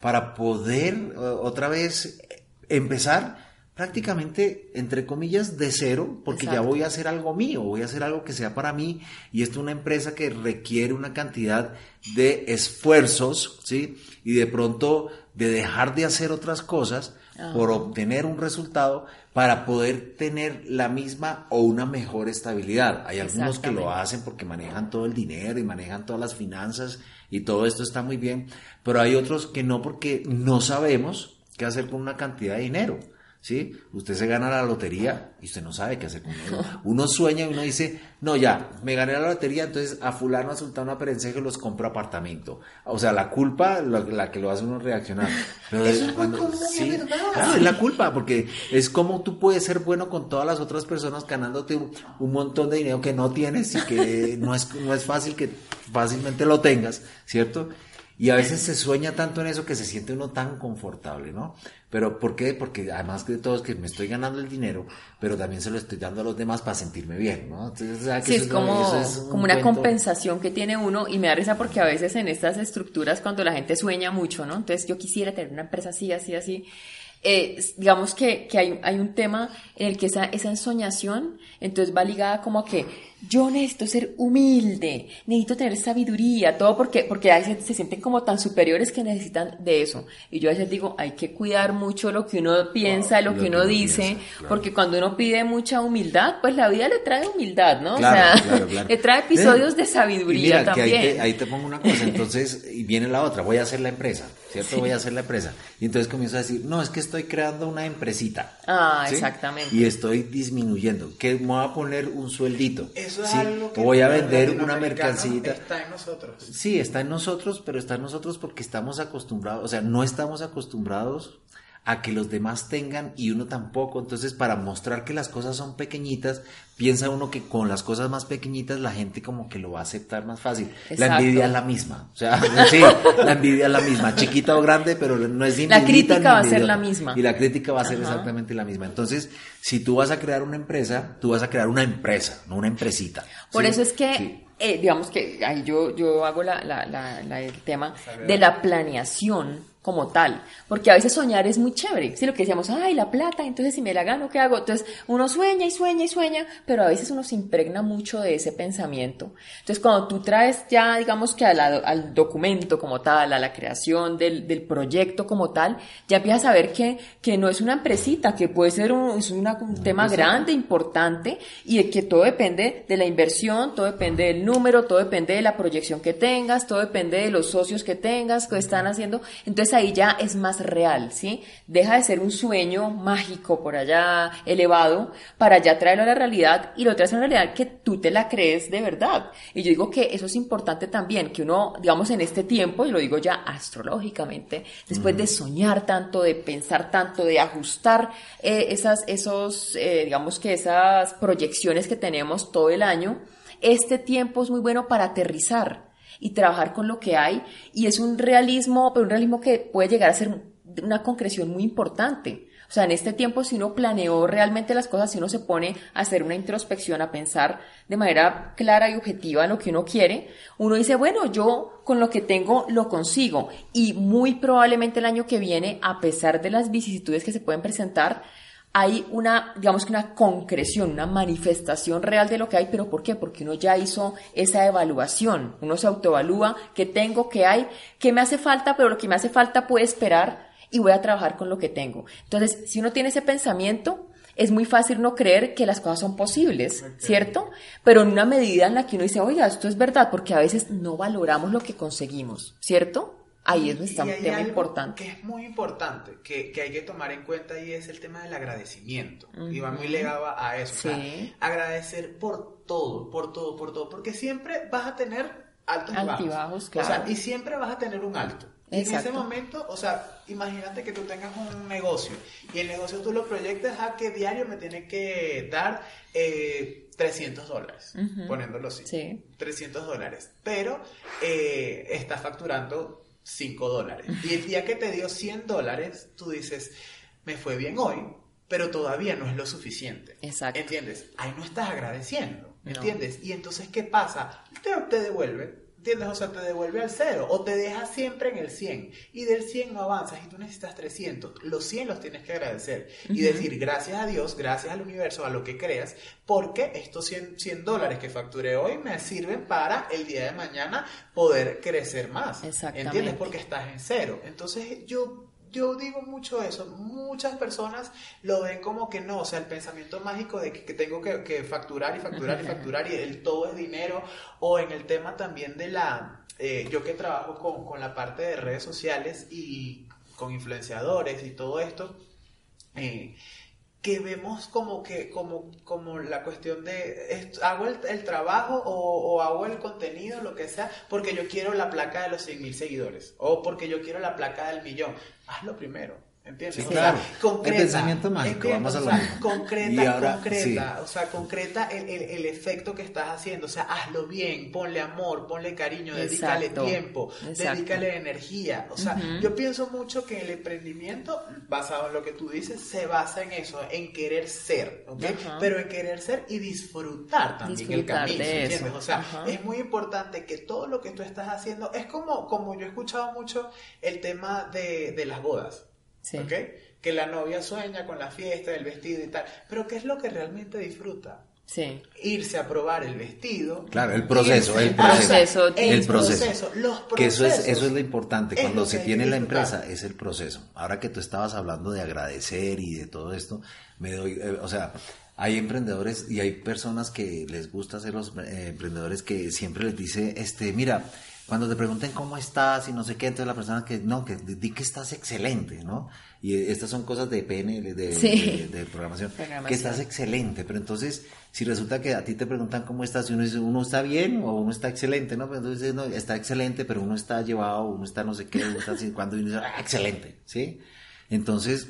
para poder eh, otra vez empezar prácticamente, entre comillas, de cero, porque ya voy a hacer algo mío, voy a hacer algo que sea para mí, y esto es una empresa que requiere una cantidad de esfuerzos, ¿sí? Y de pronto de dejar de hacer otras cosas por obtener un resultado para poder tener la misma o una mejor estabilidad. Hay algunos que lo hacen porque manejan todo el dinero y manejan todas las finanzas y todo esto está muy bien, pero hay otros que no porque no sabemos qué hacer con una cantidad de dinero. ¿Sí? Usted se gana la lotería y usted no sabe qué hacer con eso. Uno sueña y uno dice, no, ya, me gané la lotería, entonces a fulano, a sultano, a perencejo los compro apartamento. O sea, la culpa, la, la que lo hace uno reaccionar. Pero eso es muy común, sí, es verdad. Claro, es la culpa, porque es como tú puedes ser bueno con todas las otras personas ganándote un, un montón de dinero que no tienes y que no es, no es fácil que fácilmente lo tengas, ¿cierto? Y a veces se sueña tanto en eso que se siente uno tan confortable, ¿no? Pero ¿por qué? Porque además de todo es que me estoy ganando el dinero, pero también se lo estoy dando a los demás para sentirme bien, ¿no? Entonces, o sea, que sí, es como, eso es un como una cuento... compensación que tiene uno y me da risa porque a veces en estas estructuras cuando la gente sueña mucho, ¿no? Entonces yo quisiera tener una empresa así, así, así. Eh, digamos que, que hay, hay, un tema en el que esa, esa ensoñación entonces va ligada como a que yo necesito ser humilde, necesito tener sabiduría, todo porque, porque a veces se sienten como tan superiores que necesitan de eso. Y yo a veces digo, hay que cuidar mucho lo que uno piensa, lo, lo que uno dice, piensa, claro. porque cuando uno pide mucha humildad, pues la vida le trae humildad, ¿no? Claro, o sea, claro, le trae episodios de sabiduría mira, también. Que ahí, te, ahí te pongo una cosa, entonces, y viene la otra, voy a hacer la empresa, ¿cierto? Sí. Voy a hacer la empresa. Y entonces comienzo a decir, no, es que estoy creando una empresita. Ah, ¿sí? exactamente. Y estoy disminuyendo, que me voy a poner un sueldito. Eso es ¿sí? algo que voy a vender una mercancita. Está en nosotros. Sí, está en nosotros, pero está en nosotros porque estamos acostumbrados, o sea, no estamos acostumbrados a que los demás tengan y uno tampoco. Entonces, para mostrar que las cosas son pequeñitas, piensa uno que con las cosas más pequeñitas la gente como que lo va a aceptar más fácil. Exacto. La envidia es la misma. O sea, sí, la envidia es la misma, chiquita o grande, pero no es La crítica va a ser la misma. Y la crítica va a ser Ajá. exactamente la misma. Entonces, si tú vas a crear una empresa, tú vas a crear una empresa, no una empresita. Por ¿sí? eso es que sí. Eh, digamos que ahí yo, yo hago la, la, la, el tema de la planeación como tal, porque a veces soñar es muy chévere, si lo que decíamos, ay, la plata, entonces si me la gano, ¿qué hago? Entonces uno sueña y sueña y sueña, pero a veces uno se impregna mucho de ese pensamiento. Entonces cuando tú traes ya, digamos que al, al documento como tal, a la creación del, del, proyecto como tal, ya empiezas a ver que, que no es una empresita, que puede ser un, es una, un tema grande, importante, y que todo depende de la inversión, todo depende del número, todo depende de la proyección que tengas, todo depende de los socios que tengas, que están haciendo. Entonces ahí ya es más real, ¿sí? Deja de ser un sueño mágico por allá elevado para ya traerlo a la realidad y lo traes a la realidad que tú te la crees de verdad. Y yo digo que eso es importante también, que uno, digamos, en este tiempo, y lo digo ya astrológicamente, después mm. de soñar tanto, de pensar tanto, de ajustar eh, esas, esos, eh, digamos que esas proyecciones que tenemos todo el año, este tiempo es muy bueno para aterrizar y trabajar con lo que hay y es un realismo, pero un realismo que puede llegar a ser una concreción muy importante. O sea, en este tiempo, si uno planeó realmente las cosas, si uno se pone a hacer una introspección, a pensar de manera clara y objetiva lo que uno quiere, uno dice, bueno, yo con lo que tengo lo consigo. Y muy probablemente el año que viene, a pesar de las vicisitudes que se pueden presentar, hay una, digamos que una concreción, una manifestación real de lo que hay, pero ¿por qué? Porque uno ya hizo esa evaluación, uno se autoevalúa, qué tengo, qué hay, qué me hace falta, pero lo que me hace falta puede esperar y voy a trabajar con lo que tengo. Entonces, si uno tiene ese pensamiento, es muy fácil no creer que las cosas son posibles, okay. ¿cierto? Pero en una medida en la que uno dice, oiga, esto es verdad, porque a veces no valoramos lo que conseguimos, ¿cierto? Ahí es donde está un tema importante. Que es muy importante, que, que, hay que tomar en cuenta y es el tema del agradecimiento. Uh -huh. Y va muy ligado a eso. Sí. O sea, agradecer por todo, por todo, por todo. Porque siempre vas a tener altos y bajos. Altibajos, claro. O sea, y siempre vas a tener un alto. Y en ese momento, o sea, imagínate que tú tengas un negocio y el negocio tú lo proyectas a que diario me tiene que dar eh, 300 dólares, uh -huh. poniéndolo así. Sí. 300 dólares. Pero eh, está facturando 5 dólares. Y el día que te dio 100 dólares, tú dices, me fue bien hoy, pero todavía no es lo suficiente. Exacto. ¿Entiendes? Ahí no estás agradeciendo. ¿Entiendes? No. Y entonces, ¿qué pasa? Te, te devuelve. ¿Entiendes? O sea, te devuelve al cero o te deja siempre en el 100 y del 100 no avanzas y tú necesitas 300. Los 100 los tienes que agradecer uh -huh. y decir gracias a Dios, gracias al universo, a lo que creas, porque estos 100, 100 dólares que facturé hoy me sirven para el día de mañana poder crecer más. Exactamente. ¿Entiendes? Porque estás en cero. Entonces yo yo digo mucho eso. Muchas personas lo ven como que no, o sea, el pensamiento mágico de que, que tengo que, que, facturar y facturar y facturar y el todo es dinero. O en el tema también de la. Eh, yo que trabajo con, con la parte de redes sociales y con influenciadores y todo esto eh, que vemos como que como como la cuestión de hago el, trabajo o, o, hago el contenido lo que sea porque yo quiero la placa de los 100 mil seguidores o porque yo quiero la placa del millón. Hazlo primero ¿Entiendes? Sí, claro. concreta, el pensamiento mágico, vamos a lo Concreta, concreta, o sea, concreta el, el, efecto que estás haciendo, o sea, hazlo bien, ponle amor, ponle cariño, dedícale tiempo, dedícale energía. O sea, yo pienso mucho que el emprendimiento, basado en lo que tú dices, se basa en eso, en querer ser, ¿ok? Pero en querer ser y disfrutar también el camino, ¿entiendes? O sea, es muy importante que todo lo que tú estás haciendo, es como, como yo he escuchado mucho el tema de, de las bodas. Que la novia sueña con la fiesta, el vestido y tal. Pero ¿qué es lo que realmente disfruta? Sí. Irse a probar el vestido. Claro, el proceso, el proceso. El proceso. Que eso es, eso es lo importante. Cuando se tiene la empresa, es el proceso. Ahora que tú estabas hablando de agradecer y de todo esto, me doy, eh, o sea, hay emprendedores y hay personas que les gusta ser los eh, emprendedores que siempre les dice, este, mira, cuando te pregunten cómo estás y no sé qué, entonces la persona que no, que di que estás excelente, ¿no? Y estas son cosas de PNL, de, programación, que estás excelente, pero entonces si resulta que a ti te preguntan cómo estás y uno dice, uno está bien o uno está excelente, ¿no? Pero pues entonces no, está excelente, pero uno está llevado, uno está no sé qué, uno está así, cuando uno dice, ah, excelente, ¿sí? Entonces,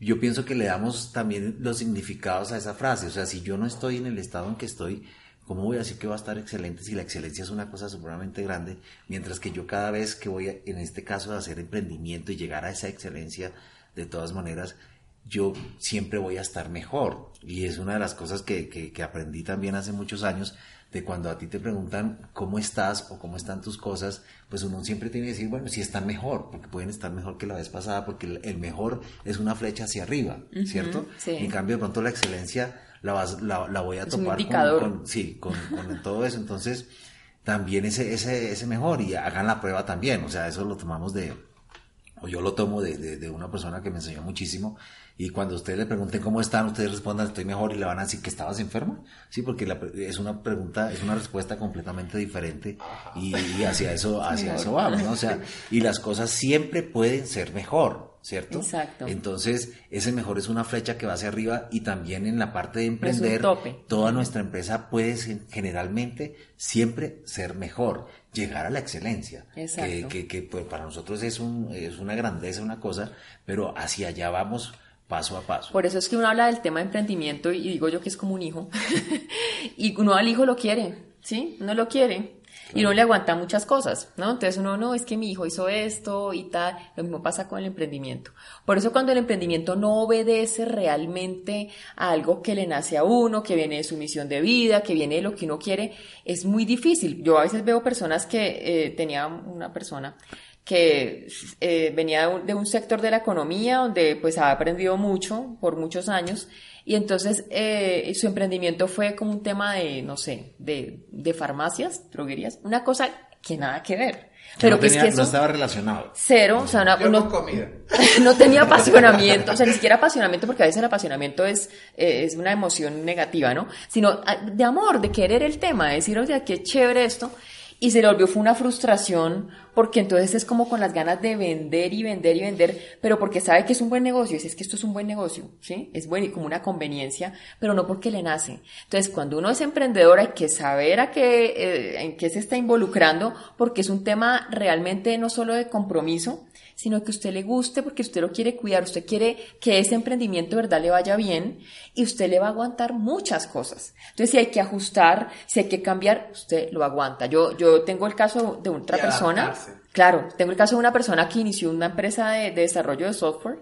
yo pienso que le damos también los significados a esa frase, o sea, si yo no estoy en el estado en que estoy, ¿Cómo voy a decir que va a estar excelente si la excelencia es una cosa supremamente grande? Mientras que yo cada vez que voy, en este caso, a hacer emprendimiento y llegar a esa excelencia, de todas maneras, yo siempre voy a estar mejor. Y es una de las cosas que, que, aprendí también hace muchos años, de cuando a ti te preguntan cómo estás o cómo están tus cosas, pues uno siempre tiene que decir, bueno, si están mejor, porque pueden estar mejor que la vez pasada, porque el, mejor es una flecha hacia arriba, ¿cierto? En cambio, de pronto la excelencia la, la, la voy a topar con, sí, con, con, todo eso. Entonces, también ese, ese, ese mejor y hagan la prueba también. O sea, eso lo tomamos de, o yo lo tomo de, de, de una persona que me enseñó muchísimo y cuando ustedes le pregunten cómo están, ustedes respondan estoy mejor y le van a decir que estabas enfermo. Sí, porque es una pregunta, es una respuesta completamente diferente y, hacia eso, hacia eso vamos, ¿no? O sea, y las cosas siempre pueden ser mejor, ¿cierto? Exacto. Entonces, ese mejor es una flecha que va hacia arriba y también en la parte de emprender, toda nuestra empresa puede generalmente siempre ser mejor, llegar a la excelencia, Exacto. que, que, pues, para nosotros es, un, es una grandeza, una cosa, pero hacia allá vamos paso a paso. Por eso es que uno habla del tema de emprendimiento y digo yo que es como un hijo. y uno al hijo lo quiere, ¿sí? No lo quiere. Y uno le aguanta muchas cosas, ¿no? Entonces uno, no, es que mi hijo hizo esto y tal. Lo mismo pasa con el emprendimiento. Por eso cuando el emprendimiento no obedece realmente a algo que le nace a uno, que viene de su misión de vida, que viene de lo que uno quiere, es muy difícil. Yo a veces veo personas que, eh, tenía una persona que eh, venía de un, sector de la economía donde pues ha aprendido mucho por muchos años y entonces eh, su emprendimiento fue como un tema de, no sé, de, de farmacias, droguerías, una cosa que nada que ver. Pero no que es que no estaba relacionado. Cero, o sea, no, comida. no tenía apasionamiento, o sea, ni siquiera apasionamiento, porque a veces el apasionamiento es, eh, es una emoción negativa, ¿no? Sino ah, de amor, de querer el tema, de decir, oye, qué chévere esto y se le volvió fue una frustración porque entonces es como con las ganas de vender y vender y vender, pero porque sabe que es un buen negocio, es, que esto es un buen negocio, ¿sí? Es bueno y como una conveniencia, pero no porque le nace. Entonces, cuando uno es emprendedor hay que saber a qué, eh, en qué se está involucrando, porque es un tema realmente no solo de compromiso, sino que usted le guste porque usted lo quiere cuidar, usted quiere que ese emprendimiento verdad le vaya bien y usted le va a aguantar muchas cosas. Entonces, si hay que ajustar, si hay que cambiar, usted lo aguanta. Yo, yo tengo el caso de otra persona. Claro, tengo el caso de una persona que inició una empresa de, desarrollo de software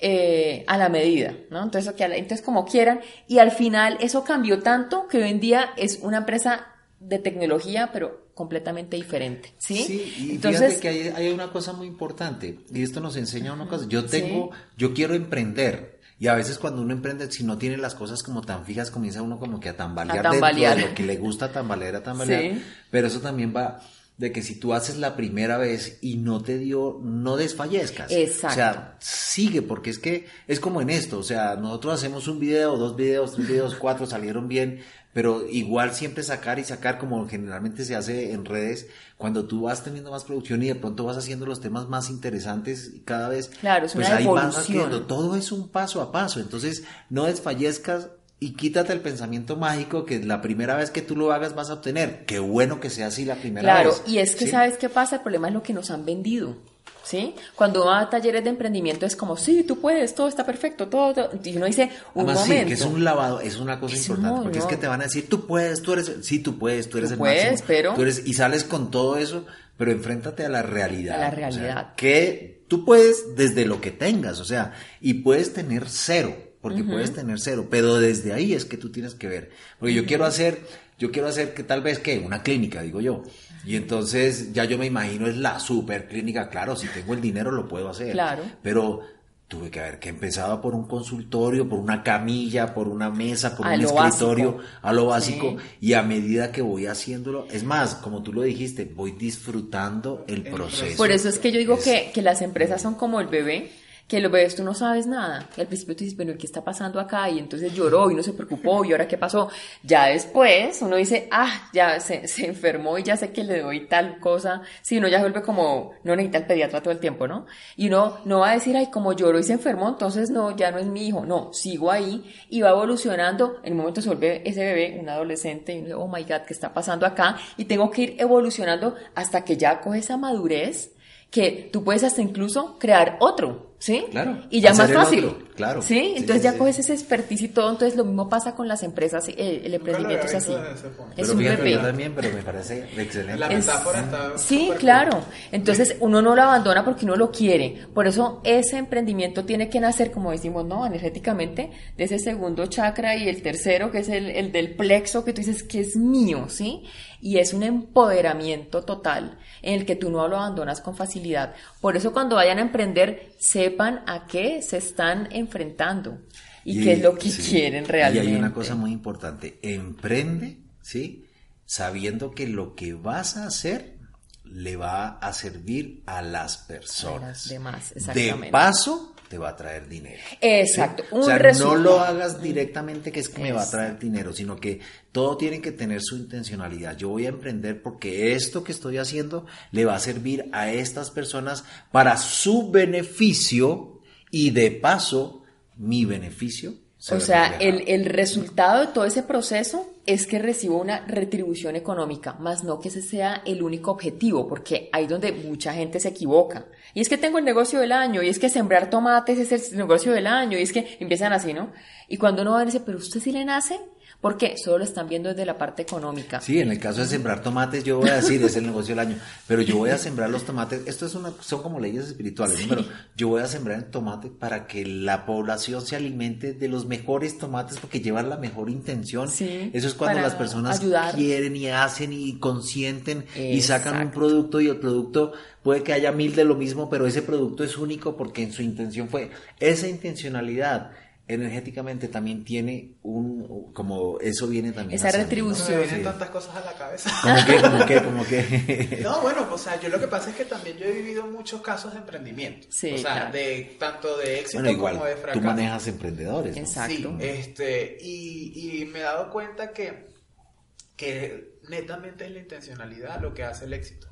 eh, a la medida, ¿no? Entonces, entonces, como quieran, y al final eso cambió tanto que hoy en día es una empresa de tecnología, pero completamente diferente, ¿sí? Sí, y Entonces, fíjate que hay, una cosa muy importante, y esto nos enseña una cosa, yo tengo, yo quiero emprender, y a veces cuando uno emprende, si no tiene las cosas como tan fijas, comienza uno como que a tambalear, a tambalear. de lo que le gusta tambalear, a tambalear, pero eso también va de que si tú haces la primera vez y no te dio, no desfallezcas. Exacto. O sea, sigue, porque es que es como en esto, o sea, nosotros hacemos un video, dos videos, tres videos, cuatro salieron bien, pero igual siempre sacar y sacar como generalmente se hace en redes, cuando tú vas teniendo más producción y de pronto vas haciendo los temas más interesantes cada vez, Claro, es pues una ahí vas evolución. haciendo, todo es un paso a paso, entonces no desfallezcas y quítate el pensamiento mágico que la primera vez que tú lo hagas vas a obtener. Qué bueno que sea así la primera Claro, vez. y es que ¿sí? ¿sabes qué pasa? El problema es lo que nos han vendido. ¿Sí? Cuando va a talleres de emprendimiento es como, sí, tú puedes, todo está perfecto, todo, todo". y uno dice, un Además, momento. sí, que es un lavado, es una cosa Es importante, porque es que te van a decir, tú puedes, tú eres, sí, tú puedes, tú eres Tú el puedes, máximo, pero- tú eres, y sales con todo eso, pero enfréntate a la realidad. A la o sea, realidad. que tú puedes desde lo que tengas, o sea, y puedes tener cero, porque puedes tener cero, pero desde ahí es que tú tienes que ver, porque yo quiero hacer, yo quiero hacer que tal vez que una clínica, digo yo. Y entonces ya yo me imagino es la super clínica, claro, si tengo el dinero lo puedo hacer. Claro. Pero tuve que haber que empezaba por un consultorio, por una camilla, por una mesa, por A un escritorio, básico. a lo básico. Sí. Y a medida que voy haciéndolo, es más, como tú lo dijiste, voy disfrutando el proceso. Por eso es que yo digo Es- que, que las empresas son como el bebé, que los bebés tú no sabes nada. Al principio tú dices, bueno, ¿qué está pasando acá? Y entonces lloró y no se preocupó, y ahora qué pasó. Ya después uno dice, ah, ya se, se enfermó y ya sé que le doy tal cosa. Si uno ya vuelve como, no necesita el pediatra todo el tiempo, ¿no? Y uno no va a decir, ay, como lloró y se enfermó, entonces no, ya no es mi hijo. No, sigo ahí y va evolucionando. En un momento se vuelve ese bebé un adolescente y uno dice, oh my God, ¿qué está pasando acá? Y tengo que ir evolucionando hasta que ya coge esa madurez que tú puedes hasta incluso crear otro, ¿sí? Claro, Y ya más el fácil. otro, claro. ¿Sí? Sí, Entonces sí, ya sí. coges ese expertise y todo. Entonces lo mismo pasa con las empresas, eh, el emprendimiento es así. Es Pero un fíjate, yo bebé. también, pero me parece excelente. La Es- metáfora está Sí, claro. Entonces uno no lo abandona porque uno lo quiere. Por eso ese emprendimiento tiene que nacer, como decimos, ¿no? Energéticamente, de ese segundo chakra y el tercero, que es el, el del plexo, que tú dices que es mío, ¿sí? Y es un empoderamiento total en el que tú no lo abandonas con facilidad. Por eso cuando vayan a emprender, sepan a qué se están enfrentando y, qué es lo que sí, quieren realmente. Y hay una cosa muy importante, emprende, ¿sí? Sabiendo que lo que vas a hacer le va a servir a las personas. A las demás, De exactamente. paso, te va a traer dinero. Exacto, O un sea, no lo hagas directamente que es que me va a traer dinero, sino que todo tiene que tener su intencionalidad. Yo voy a emprender porque esto que estoy haciendo le va a servir a estas personas para su beneficio y de paso mi beneficio. Se O sea, el, el resultado de todo ese proceso es que recibo una retribución económica, más no que ese sea el único objetivo, porque ahí donde mucha gente se equivoca. Y es que tengo el negocio del año, y es que sembrar tomates es el negocio del año, y es que empiezan así, ¿no? Y cuando uno va a decir, pero usted sí le nace, ¿por qué? Solo lo están viendo desde la parte económica. Sí, en el caso de sembrar tomates, yo voy a decir, es el negocio del año, pero yo voy a sembrar los tomates, esto es una, son como leyes espirituales, ¿no? pero yo voy a sembrar el tomate para que la población se alimente de los mejores tomates porque llevan la mejor intención. Sí, Eso es cuando las personas ayudar. quieren y hacen y consienten y sacan un producto y el producto puede que haya mil de lo mismo, pero ese producto es único porque en su intención fue esa intencionalidad. Energéticamente también tiene un, como eso viene también. Esa ¿no? retribución. Se me vienen tantas cosas a la cabeza. ¿Cómo que, cómo que, cómo que? No, bueno, o sea, yo lo que pasa es que también yo he vivido muchos casos de emprendimiento. Sí, o sea, claro. de tanto de éxito Bueno, igual, como de tú fracaso. manejas emprendedores, ¿no? Exacto. Sí, este, y, y me he dado cuenta que, que netamente es la intencionalidad lo que hace el éxito.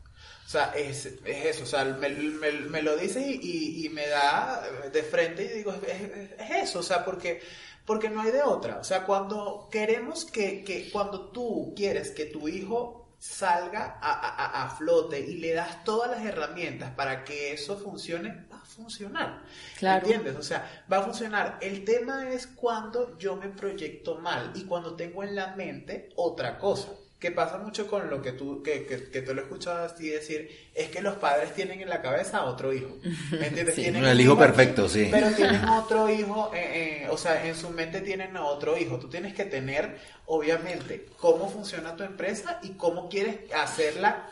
O sea, es, es eso, o sea, me, me- me lo dice y, y- y me da de frente y digo, es, es- es eso, o sea, porque, porque no hay de otra. O sea, cuando queremos que, que cuando tú quieres que tu hijo salga a, a- a- a flote y le das todas las herramientas para que eso funcione, va a funcionar. Claro. ¿Entiendes? O sea, va a funcionar. El tema es cuando yo me proyecto mal y cuando tengo en la mente otra cosa. Que pasa mucho con lo que tú, que, que, que tú lo escuchas así decir, es que los padres tienen en la cabeza a otro hijo. ¿Me entiendes? Sí. Tienen El hijo perfecto, sí. Pero tienen otro hijo, eh, eh, o sea, en su mente tienen a otro hijo. Tú tienes que tener, obviamente, cómo funciona tu empresa y cómo quieres hacerla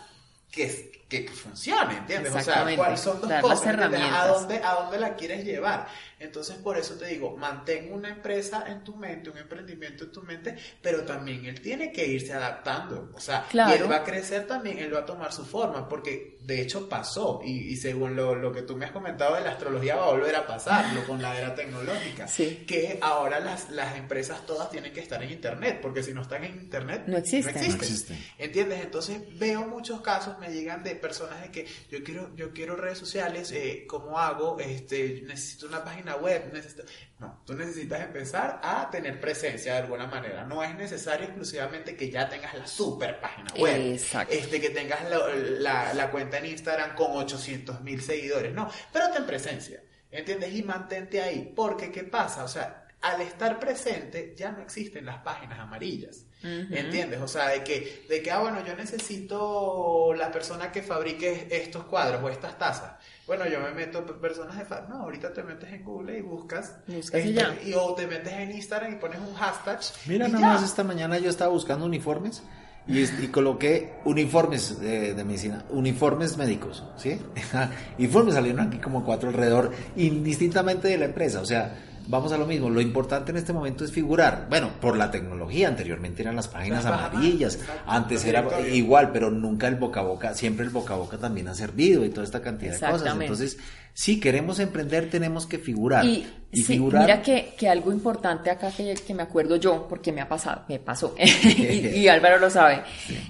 que, que, funcione, ¿entiendes? O sea, ¿cuáles son dos cosas? ¿A dónde, ¿A dónde la quieres llevar? Entonces, por eso te digo, mantén una empresa en tu mente, un emprendimiento en tu mente, pero también él tiene que irse adaptando. O sea, y él va a crecer también, él va a tomar su forma, porque de hecho pasó, y, según lo, que tú me has comentado de la astrología, va a volver a pasarlo con la era tecnológica. Que ahora las, las empresas todas tienen que estar en Internet, porque si no están en Internet, no existen. No existen. ¿Entiendes? Entonces, veo muchos casos, me llegan de personas de que yo quiero, yo quiero redes sociales, eh, ¿cómo hago? Este, necesito una página web, necesito... No, tú necesitas empezar a tener presencia de alguna manera. No es necesario exclusivamente que ya tengas la super página web. Exacto. Este, que tengas la, la, cuenta en Instagram con 800 mil seguidores. No, pero ten presencia. ¿Entiendes? Y mantente ahí. Porque, ¿qué pasa? O sea, al estar presente ya no existen las páginas amarillas. ¿Entiendes? O sea, de que, de que, ah, bueno, yo necesito la persona que fabrique estos cuadros o estas tazas. Bueno, yo me meto personas de... No, ahorita te metes en Google y buscas. Este, y, o te metes en Instagram y pones un hashtag. Mira, nada más esta mañana yo estaba buscando uniformes y, y coloqué uniformes de, de, medicina, uniformes médicos, ¿sí? y me salieron aquí como cuatro alrededor, indistintamente de la empresa. O sea, vamos a lo mismo, lo importante en este momento es figurar. Bueno, por la tecnología, anteriormente eran las páginas amarillas, antes era igual, pero nunca el boca a boca, siempre el boca a boca también ha servido y toda esta cantidad de cosas. Entonces, si queremos emprender, tenemos que figurar. Y, figurar... Mira que, que, algo importante acá que, que, me acuerdo yo, porque me ha pasado, me pasó, y, Álvaro lo sabe.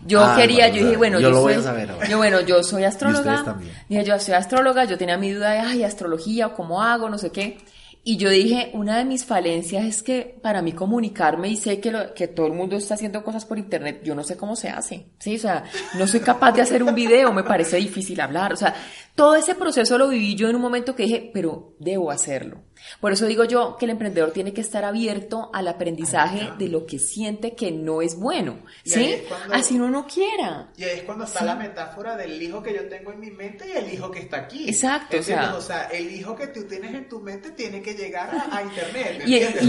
Yo ah, quería, yo dije, bueno, yo, soy, yo, bueno, yo soy astróloga. Dije, yo soy astróloga, yo tenía mi duda de, ay, astrología, o cómo hago, no sé qué. Y yo dije, una de mis falencias es que para mí comunicarme y sé que, lo, que todo el mundo está haciendo cosas por internet, yo no sé cómo se hace, ¿sí? O sea, no soy capaz de hacer un video, me parece difícil hablar, o sea, todo ese proceso lo viví yo en un momento que dije, pero debo hacerlo. Por eso digo yo que el emprendedor tiene que estar abierto al aprendizaje de lo que siente que no es bueno, ¿sí? Así uno no quiera. Y ahí es cuando está la metáfora del hijo que yo tengo en mi mente y el hijo que está aquí. Exacto. O sea, o sea, el hijo que tú tienes en tu mente tiene que llegar a, internet.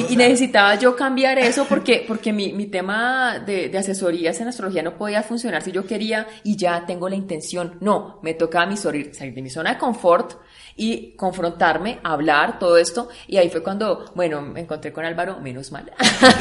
Y, necesitaba yo cambiar eso porque, porque mi, mi tema de, de, asesorías en astrología no podía funcionar si yo quería y ya tengo la intención. No, me tocaba mi salir de mi zona de confort y confrontarme, hablar, todo esto. Y ahí fue cuando, bueno, me encontré con Álvaro, menos mal.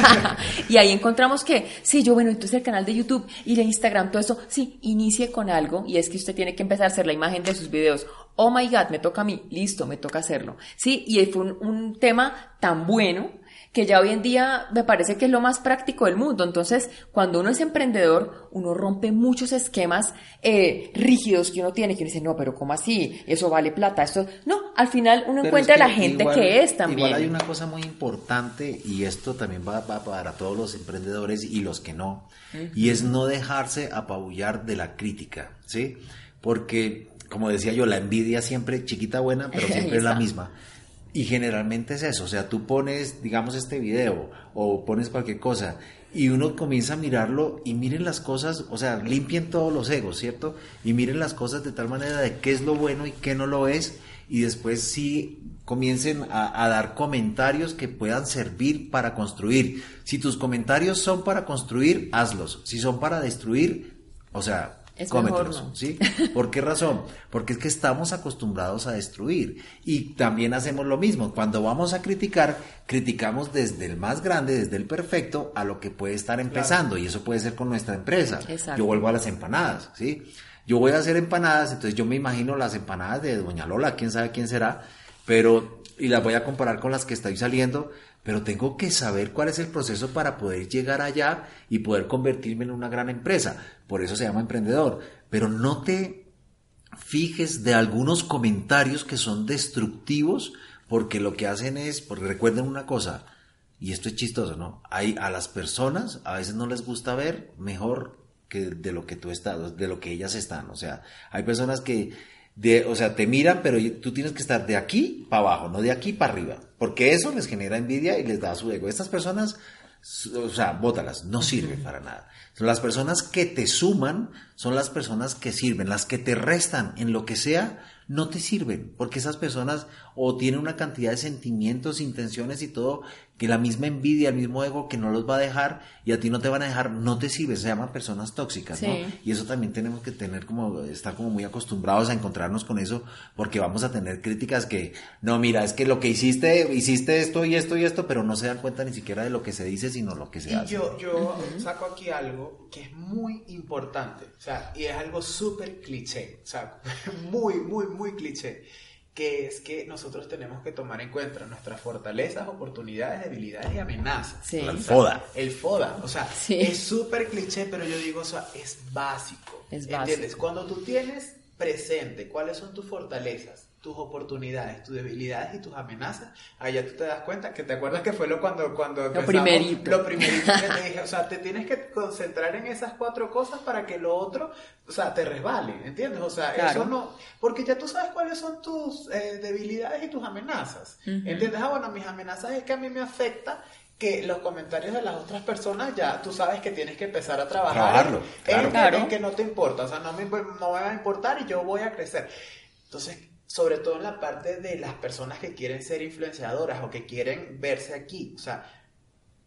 y ahí encontramos que, sí, yo, bueno, entonces el canal de YouTube y el Instagram, todo eso, sí, inicie con algo y es que usted tiene que empezar a hacer la imagen de sus videos. Oh my God, me toca a mí, listo, me toca hacerlo. Sí, y fue un, un tema tan bueno que ya hoy en día me parece que es lo más práctico del mundo. Entonces, cuando uno es emprendedor, uno rompe muchos esquemas eh, rígidos que uno tiene, que uno dice, no, pero ¿cómo así? Eso vale plata, esto... No, al final uno encuentra la gente que es también. Igual hay una cosa muy importante, y esto también va, para todos los emprendedores y los que no, y es no dejarse apabullar de la crítica, ¿sí? Porque, como decía yo, la envidia siempre chiquita buena, pero siempre es la misma. Y generalmente es eso, o sea, tú pones, digamos, este video o pones cualquier cosa y uno comienza a mirarlo y miren las cosas, o sea, limpien todos los egos, ¿cierto? Y miren las cosas de tal manera de qué es lo bueno y qué no lo es y después sí comiencen a, a dar comentarios que puedan servir para construir. Si tus comentarios son para construir, hazlos. Si son para destruir, o sea, es ¿sí? ¿Por qué razón? Porque es que estamos acostumbrados a destruir y también hacemos lo mismo. Cuando vamos a criticar, criticamos desde el más grande, desde el perfecto, a lo que puede estar empezando y eso puede ser con nuestra empresa. Yo vuelvo a las empanadas, ¿sí? Yo voy a hacer empanadas, entonces yo me imagino las empanadas de Doña Lola, quién sabe quién será, pero y las voy a comparar con las que estoy saliendo pero tengo que saber cuál es el proceso para poder llegar allá y poder convertirme en una gran empresa. Por eso se llama emprendedor. Pero no te fijes de algunos comentarios que son destructivos porque lo que hacen es, porque recuerden una cosa, y esto es chistoso, ¿no? Hay a las personas a veces no les gusta ver mejor que de lo que tú estás, de lo que ellas están. O sea, hay personas que o sea, te miran, pero tú tienes que estar de aquí para abajo, no de aquí para arriba, porque eso les genera envidia y les da su ego. Estas personas, o sea, bótalas, no sirven para nada. Las personas que te suman, son las personas que sirven, las que te restan en lo que sea, no te sirven, porque esas personas o tienen una cantidad de sentimientos, intenciones y todo, que la misma envidia, el mismo ego que no los va a dejar y a ti no te van a dejar, no te sirve, se llaman personas tóxicas, ¿no? Y eso también tenemos que tener como, estar como muy acostumbrados a encontrarnos con eso, porque vamos a tener críticas que, no, mira, es que lo que hiciste, hiciste esto y esto y esto, pero no se dan cuenta ni siquiera de lo que se dice, sino lo que se hace. Yo, yo saco aquí algo que es muy importante, o sea, y es algo súper cliché, o sea, muy, muy, muy cliché que es que nosotros tenemos que tomar en cuenta nuestras fortalezas, oportunidades, debilidades y amenazas. El FODA. El FODA. O sea, es súper cliché, pero yo digo, o sea, es básico. Es ¿Entiendes? Cuando tú tienes presente cuáles son tus fortalezas, tus oportunidades, tus debilidades y tus amenazas, ahí ya tú te das cuenta que te acuerdas que fue lo cuando cuando lo primerito. lo primerito que te dije, o sea, te tienes que concentrar en esas cuatro cosas para que lo otro, o sea, te resbale, ¿entiendes? O sea, eso no, porque ya tú sabes cuáles son tus eh, debilidades y tus amenazas, ¿entiendes? Ah, bueno, mis amenazas es que a mí me afecta que los comentarios de las otras personas ya tú sabes que tienes que empezar a trabajar en, que no te importa, o sea, no me, no me va a importar y yo voy a crecer. Entonces, sobre todo en la parte de las personas que quieren ser influenciadoras o que quieren verse aquí. O sea,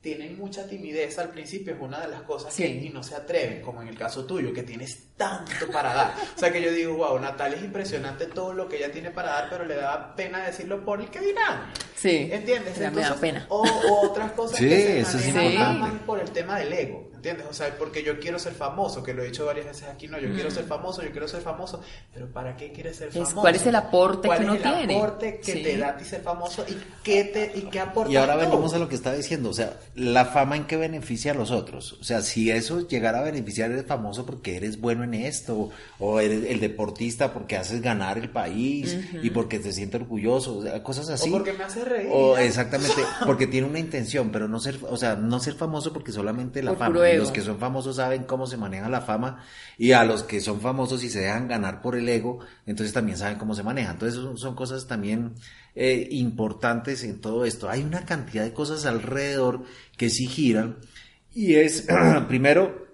tienen mucha timidez al principio, es una de las cosas que y no se atreven, como en el caso tuyo, que tienes tanto para dar. O sea, que yo digo, wow, Natalia es impresionante todo lo que ella tiene para dar, pero le da pena decirlo por el que dirán. Sí. ¿Entiendes? me da pena. O, otras cosas que se manejan por el tema del ego. ¿Entiendes? O sea, porque yo quiero ser famoso, que lo he dicho varias veces aquí, no, yo quiero ser famoso, yo quiero ser famoso, pero ¿para qué quieres ser famoso? ¿Cuál es el aporte que uno tiene? ¿Cuál es el aporte que te da a ti ser famoso y qué, te, y qué aporta? Y ahora venimos a lo que estaba diciendo, o sea, la fama en qué beneficia a los otros. O sea, si eso llegara a beneficiar, eres famoso porque eres bueno en esto, o eres el deportista porque haces ganar el país y porque te sientes orgulloso, o sea, cosas así. O porque me hace reír. O exactamente, porque tiene una intención, pero no ser, o sea, no ser famoso porque solamente la fama los que son famosos saben cómo se maneja la fama y a los que son famosos y se dejan ganar por el ego, entonces también saben cómo se maneja. Entonces son, cosas también eh, importantes en todo esto. Hay una cantidad de cosas alrededor que sí giran y es, primero,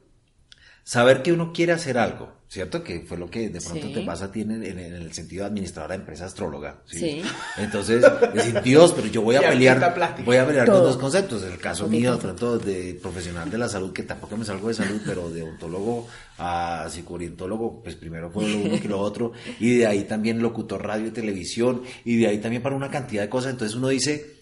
saber que uno quiere hacer algo. ¿Cierto? Que fue lo que de pronto te pasa a ti en, el sentido de administradora de empresa astróloga. ¿sí? Entonces, decir, Dios, pero yo voy a pelear, voy a pelear con dos conceptos. El caso mío, de pronto, de profesional de la salud, que tampoco me salgo de salud, pero de ontólogo a psicoorientólogo, pues primero fue lo uno que lo otro, y de ahí también locutor radio y televisión, y de ahí también para una cantidad de cosas. Entonces uno dice,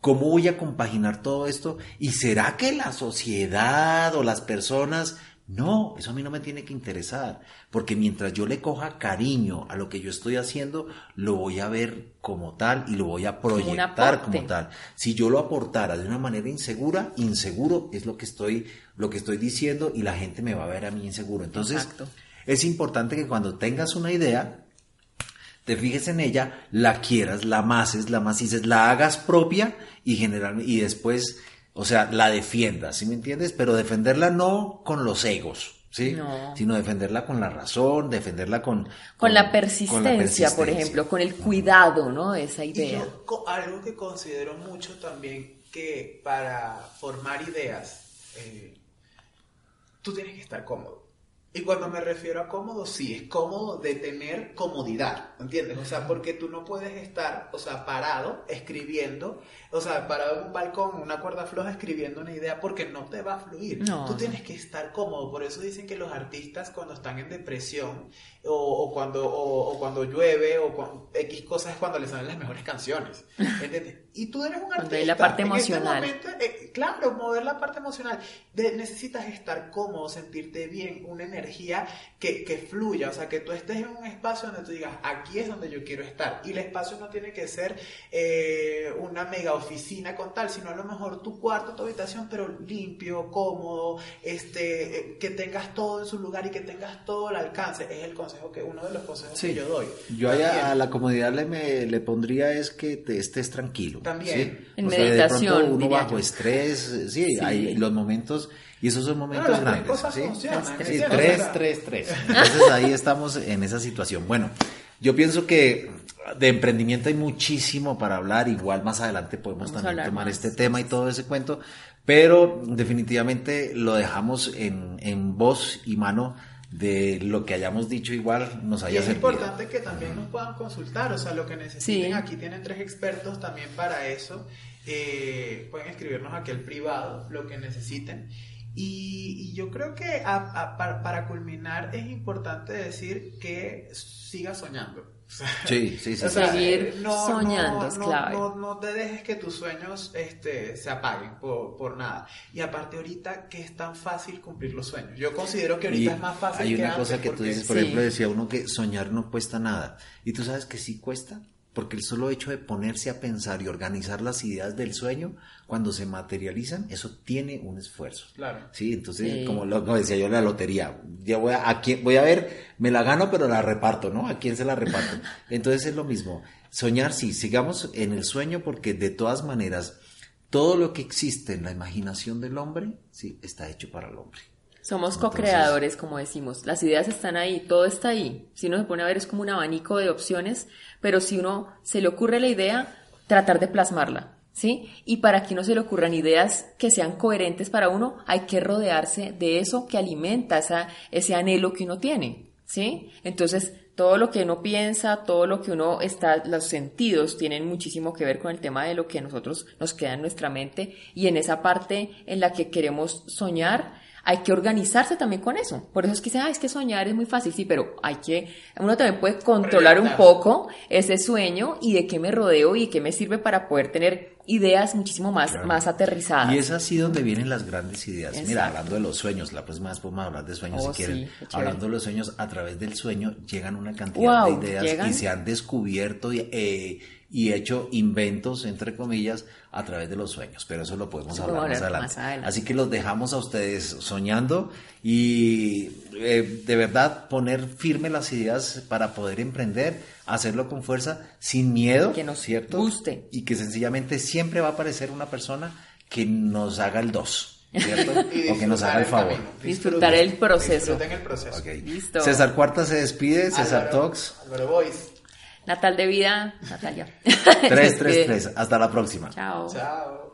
¿Cómo voy a compaginar todo esto? ¿Y será que la sociedad o las personas no, eso a mí no me tiene que interesar, porque mientras yo le coja cariño a lo que yo estoy haciendo, lo voy a ver como tal y lo voy a proyectar como tal. Si yo lo aportara de una manera insegura, inseguro es lo que estoy, lo que estoy diciendo y la gente me va a ver a mí inseguro. Entonces, es importante que cuando tengas una idea, te fijes en ella, la quieras, la amases, la macices, la hagas propia y generalmente, y después o sea, la defienda, ¿sí me entiendes? Pero defenderla no con los egos, ¿sí? Sino defenderla con la razón, defenderla con... Con, la, persistencia, por ejemplo, con el cuidado, ¿no? Esa idea. algo que considero mucho también, que para formar ideas, eh, tú tienes que estar cómodo. Y cuando me refiero a cómodo, sí, es cómodo de tener comodidad, ¿entiendes? O sea, porque tú no puedes estar, o sea, parado escribiendo, o sea, parado en un balcón, una cuerda floja escribiendo una idea porque no te va a fluir. tú tienes que estar cómodo, por eso dicen que los artistas cuando están en depresión o, cuando, o, cuando llueve o cuando, X cosas es cuando les salen las mejores canciones, ¿entiendes? Y tú eres un artista. la parte este emocional. Eh, claro, mover la parte emocional. necesitas estar cómodo, sentirte bien, una energía que, que, fluya, o sea, que tú estés en un espacio donde tú digas, aquí es donde yo quiero estar. Y el espacio no tiene que ser eh, una mega oficina con tal, sino a lo mejor tu cuarto, tu habitación, pero limpio, cómodo, este, eh, que tengas todo en su lugar y que tengas todo al alcance. Es el consejo que, uno de los consejos que yo doy. Yo a, la comodidad le, me, le pondría es que te estés tranquilo. También. En meditación. De uno bajo estrés, sí, hay los momentos y esos son momentos grandes. ¿sí? sí, tres, tres, tres. Entonces ahí estamos en esa situación. Bueno, yo pienso que de emprendimiento hay muchísimo para hablar. Igual más adelante podemos también tomar este tema y todo ese cuento. Pero definitivamente lo dejamos en, en voz y mano de lo que hayamos dicho igual nos Y haya es servido. importante que también nos puedan consultar, o sea, lo que necesiten, Sí. aquí tienen tres expertos también para eso, eh, pueden escribirnos aquí al privado, lo que necesiten. Y, y yo creo que a- a- para, para culminar es importante decir que siga soñando. O sea, Sí, sí, sí. o sí. sea, Seguir eh, no, soñando no, es clave. No, no te dejes que tus sueños este, se apaguen por, por nada. Y aparte ahorita que es tan fácil cumplir los sueños. Yo considero que ahorita Y es más fácil hay que una cosa antes que tú dices, por Sí. ejemplo, decía uno que soñar no cuesta nada. Y tú sabes que sí cuesta, porque el solo hecho de ponerse a pensar y organizar las ideas del sueño, cuando se materializan, eso tiene un esfuerzo. Claro. Sí, entonces, Sí. como lo como decía yo en la lotería, ya voy a, a quién- voy a ver, me la gano, pero la reparto, ¿no? ¿A quién se la reparto? Entonces es lo mismo. Soñar, sí, sigamos en el sueño, porque de todas maneras, todo lo que existe en la imaginación del hombre, sí, está hecho para el hombre. Somos co-creadores, como decimos. Las ideas están ahí, todo está ahí. Si uno se pone a ver es como un abanico de opciones, pero si uno se le ocurre la idea, tratar de plasmarla, ¿sí? Y para que no se le ocurran ideas que sean coherentes para uno, hay que rodearse de eso que alimenta esa, ese anhelo que uno tiene, ¿sí? Entonces, todo lo que uno piensa, todo lo que uno está, los sentidos tienen muchísimo que ver con el tema de lo que nosotros nos queda en nuestra mente y en esa parte en la que queremos soñar, hay que organizarse también con eso. Por eso es que dicen, ah, es que soñar es muy fácil, sí, pero hay que, uno también puede controlar un poco ese sueño y de qué me rodeo y qué me sirve para poder tener ideas muchísimo más, Claro. más aterrizadas. Y es así donde vienen las grandes ideas. Mira, hablando de los sueños, la próxima vez podemos hablar de sueños Oh, si quieren. sí, qué chévere. hablando de los sueños, a través del sueño llegan una cantidad Wow, de ideas llegan. y se han descubierto y, eh, y hecho inventos, entre comillas, a través de los sueños. Pero eso lo podemos hablar más adelante. más adelante. Así que los dejamos a ustedes soñando y eh, de verdad poner firme las ideas para poder emprender, hacerlo con fuerza, sin miedo, Que nos ¿cierto? guste. Y que sencillamente siempre va a aparecer una persona que nos haga el dos, ¿cierto? O que nos haga el favor. Disfrutar el proceso. Disfruten el proceso. Ok. Listo. César Cuarta se despide, César Álvaro- Talks, Álvaro Boys. Natal de vida, Natalia. 333. Hasta la próxima. Chao. Chao.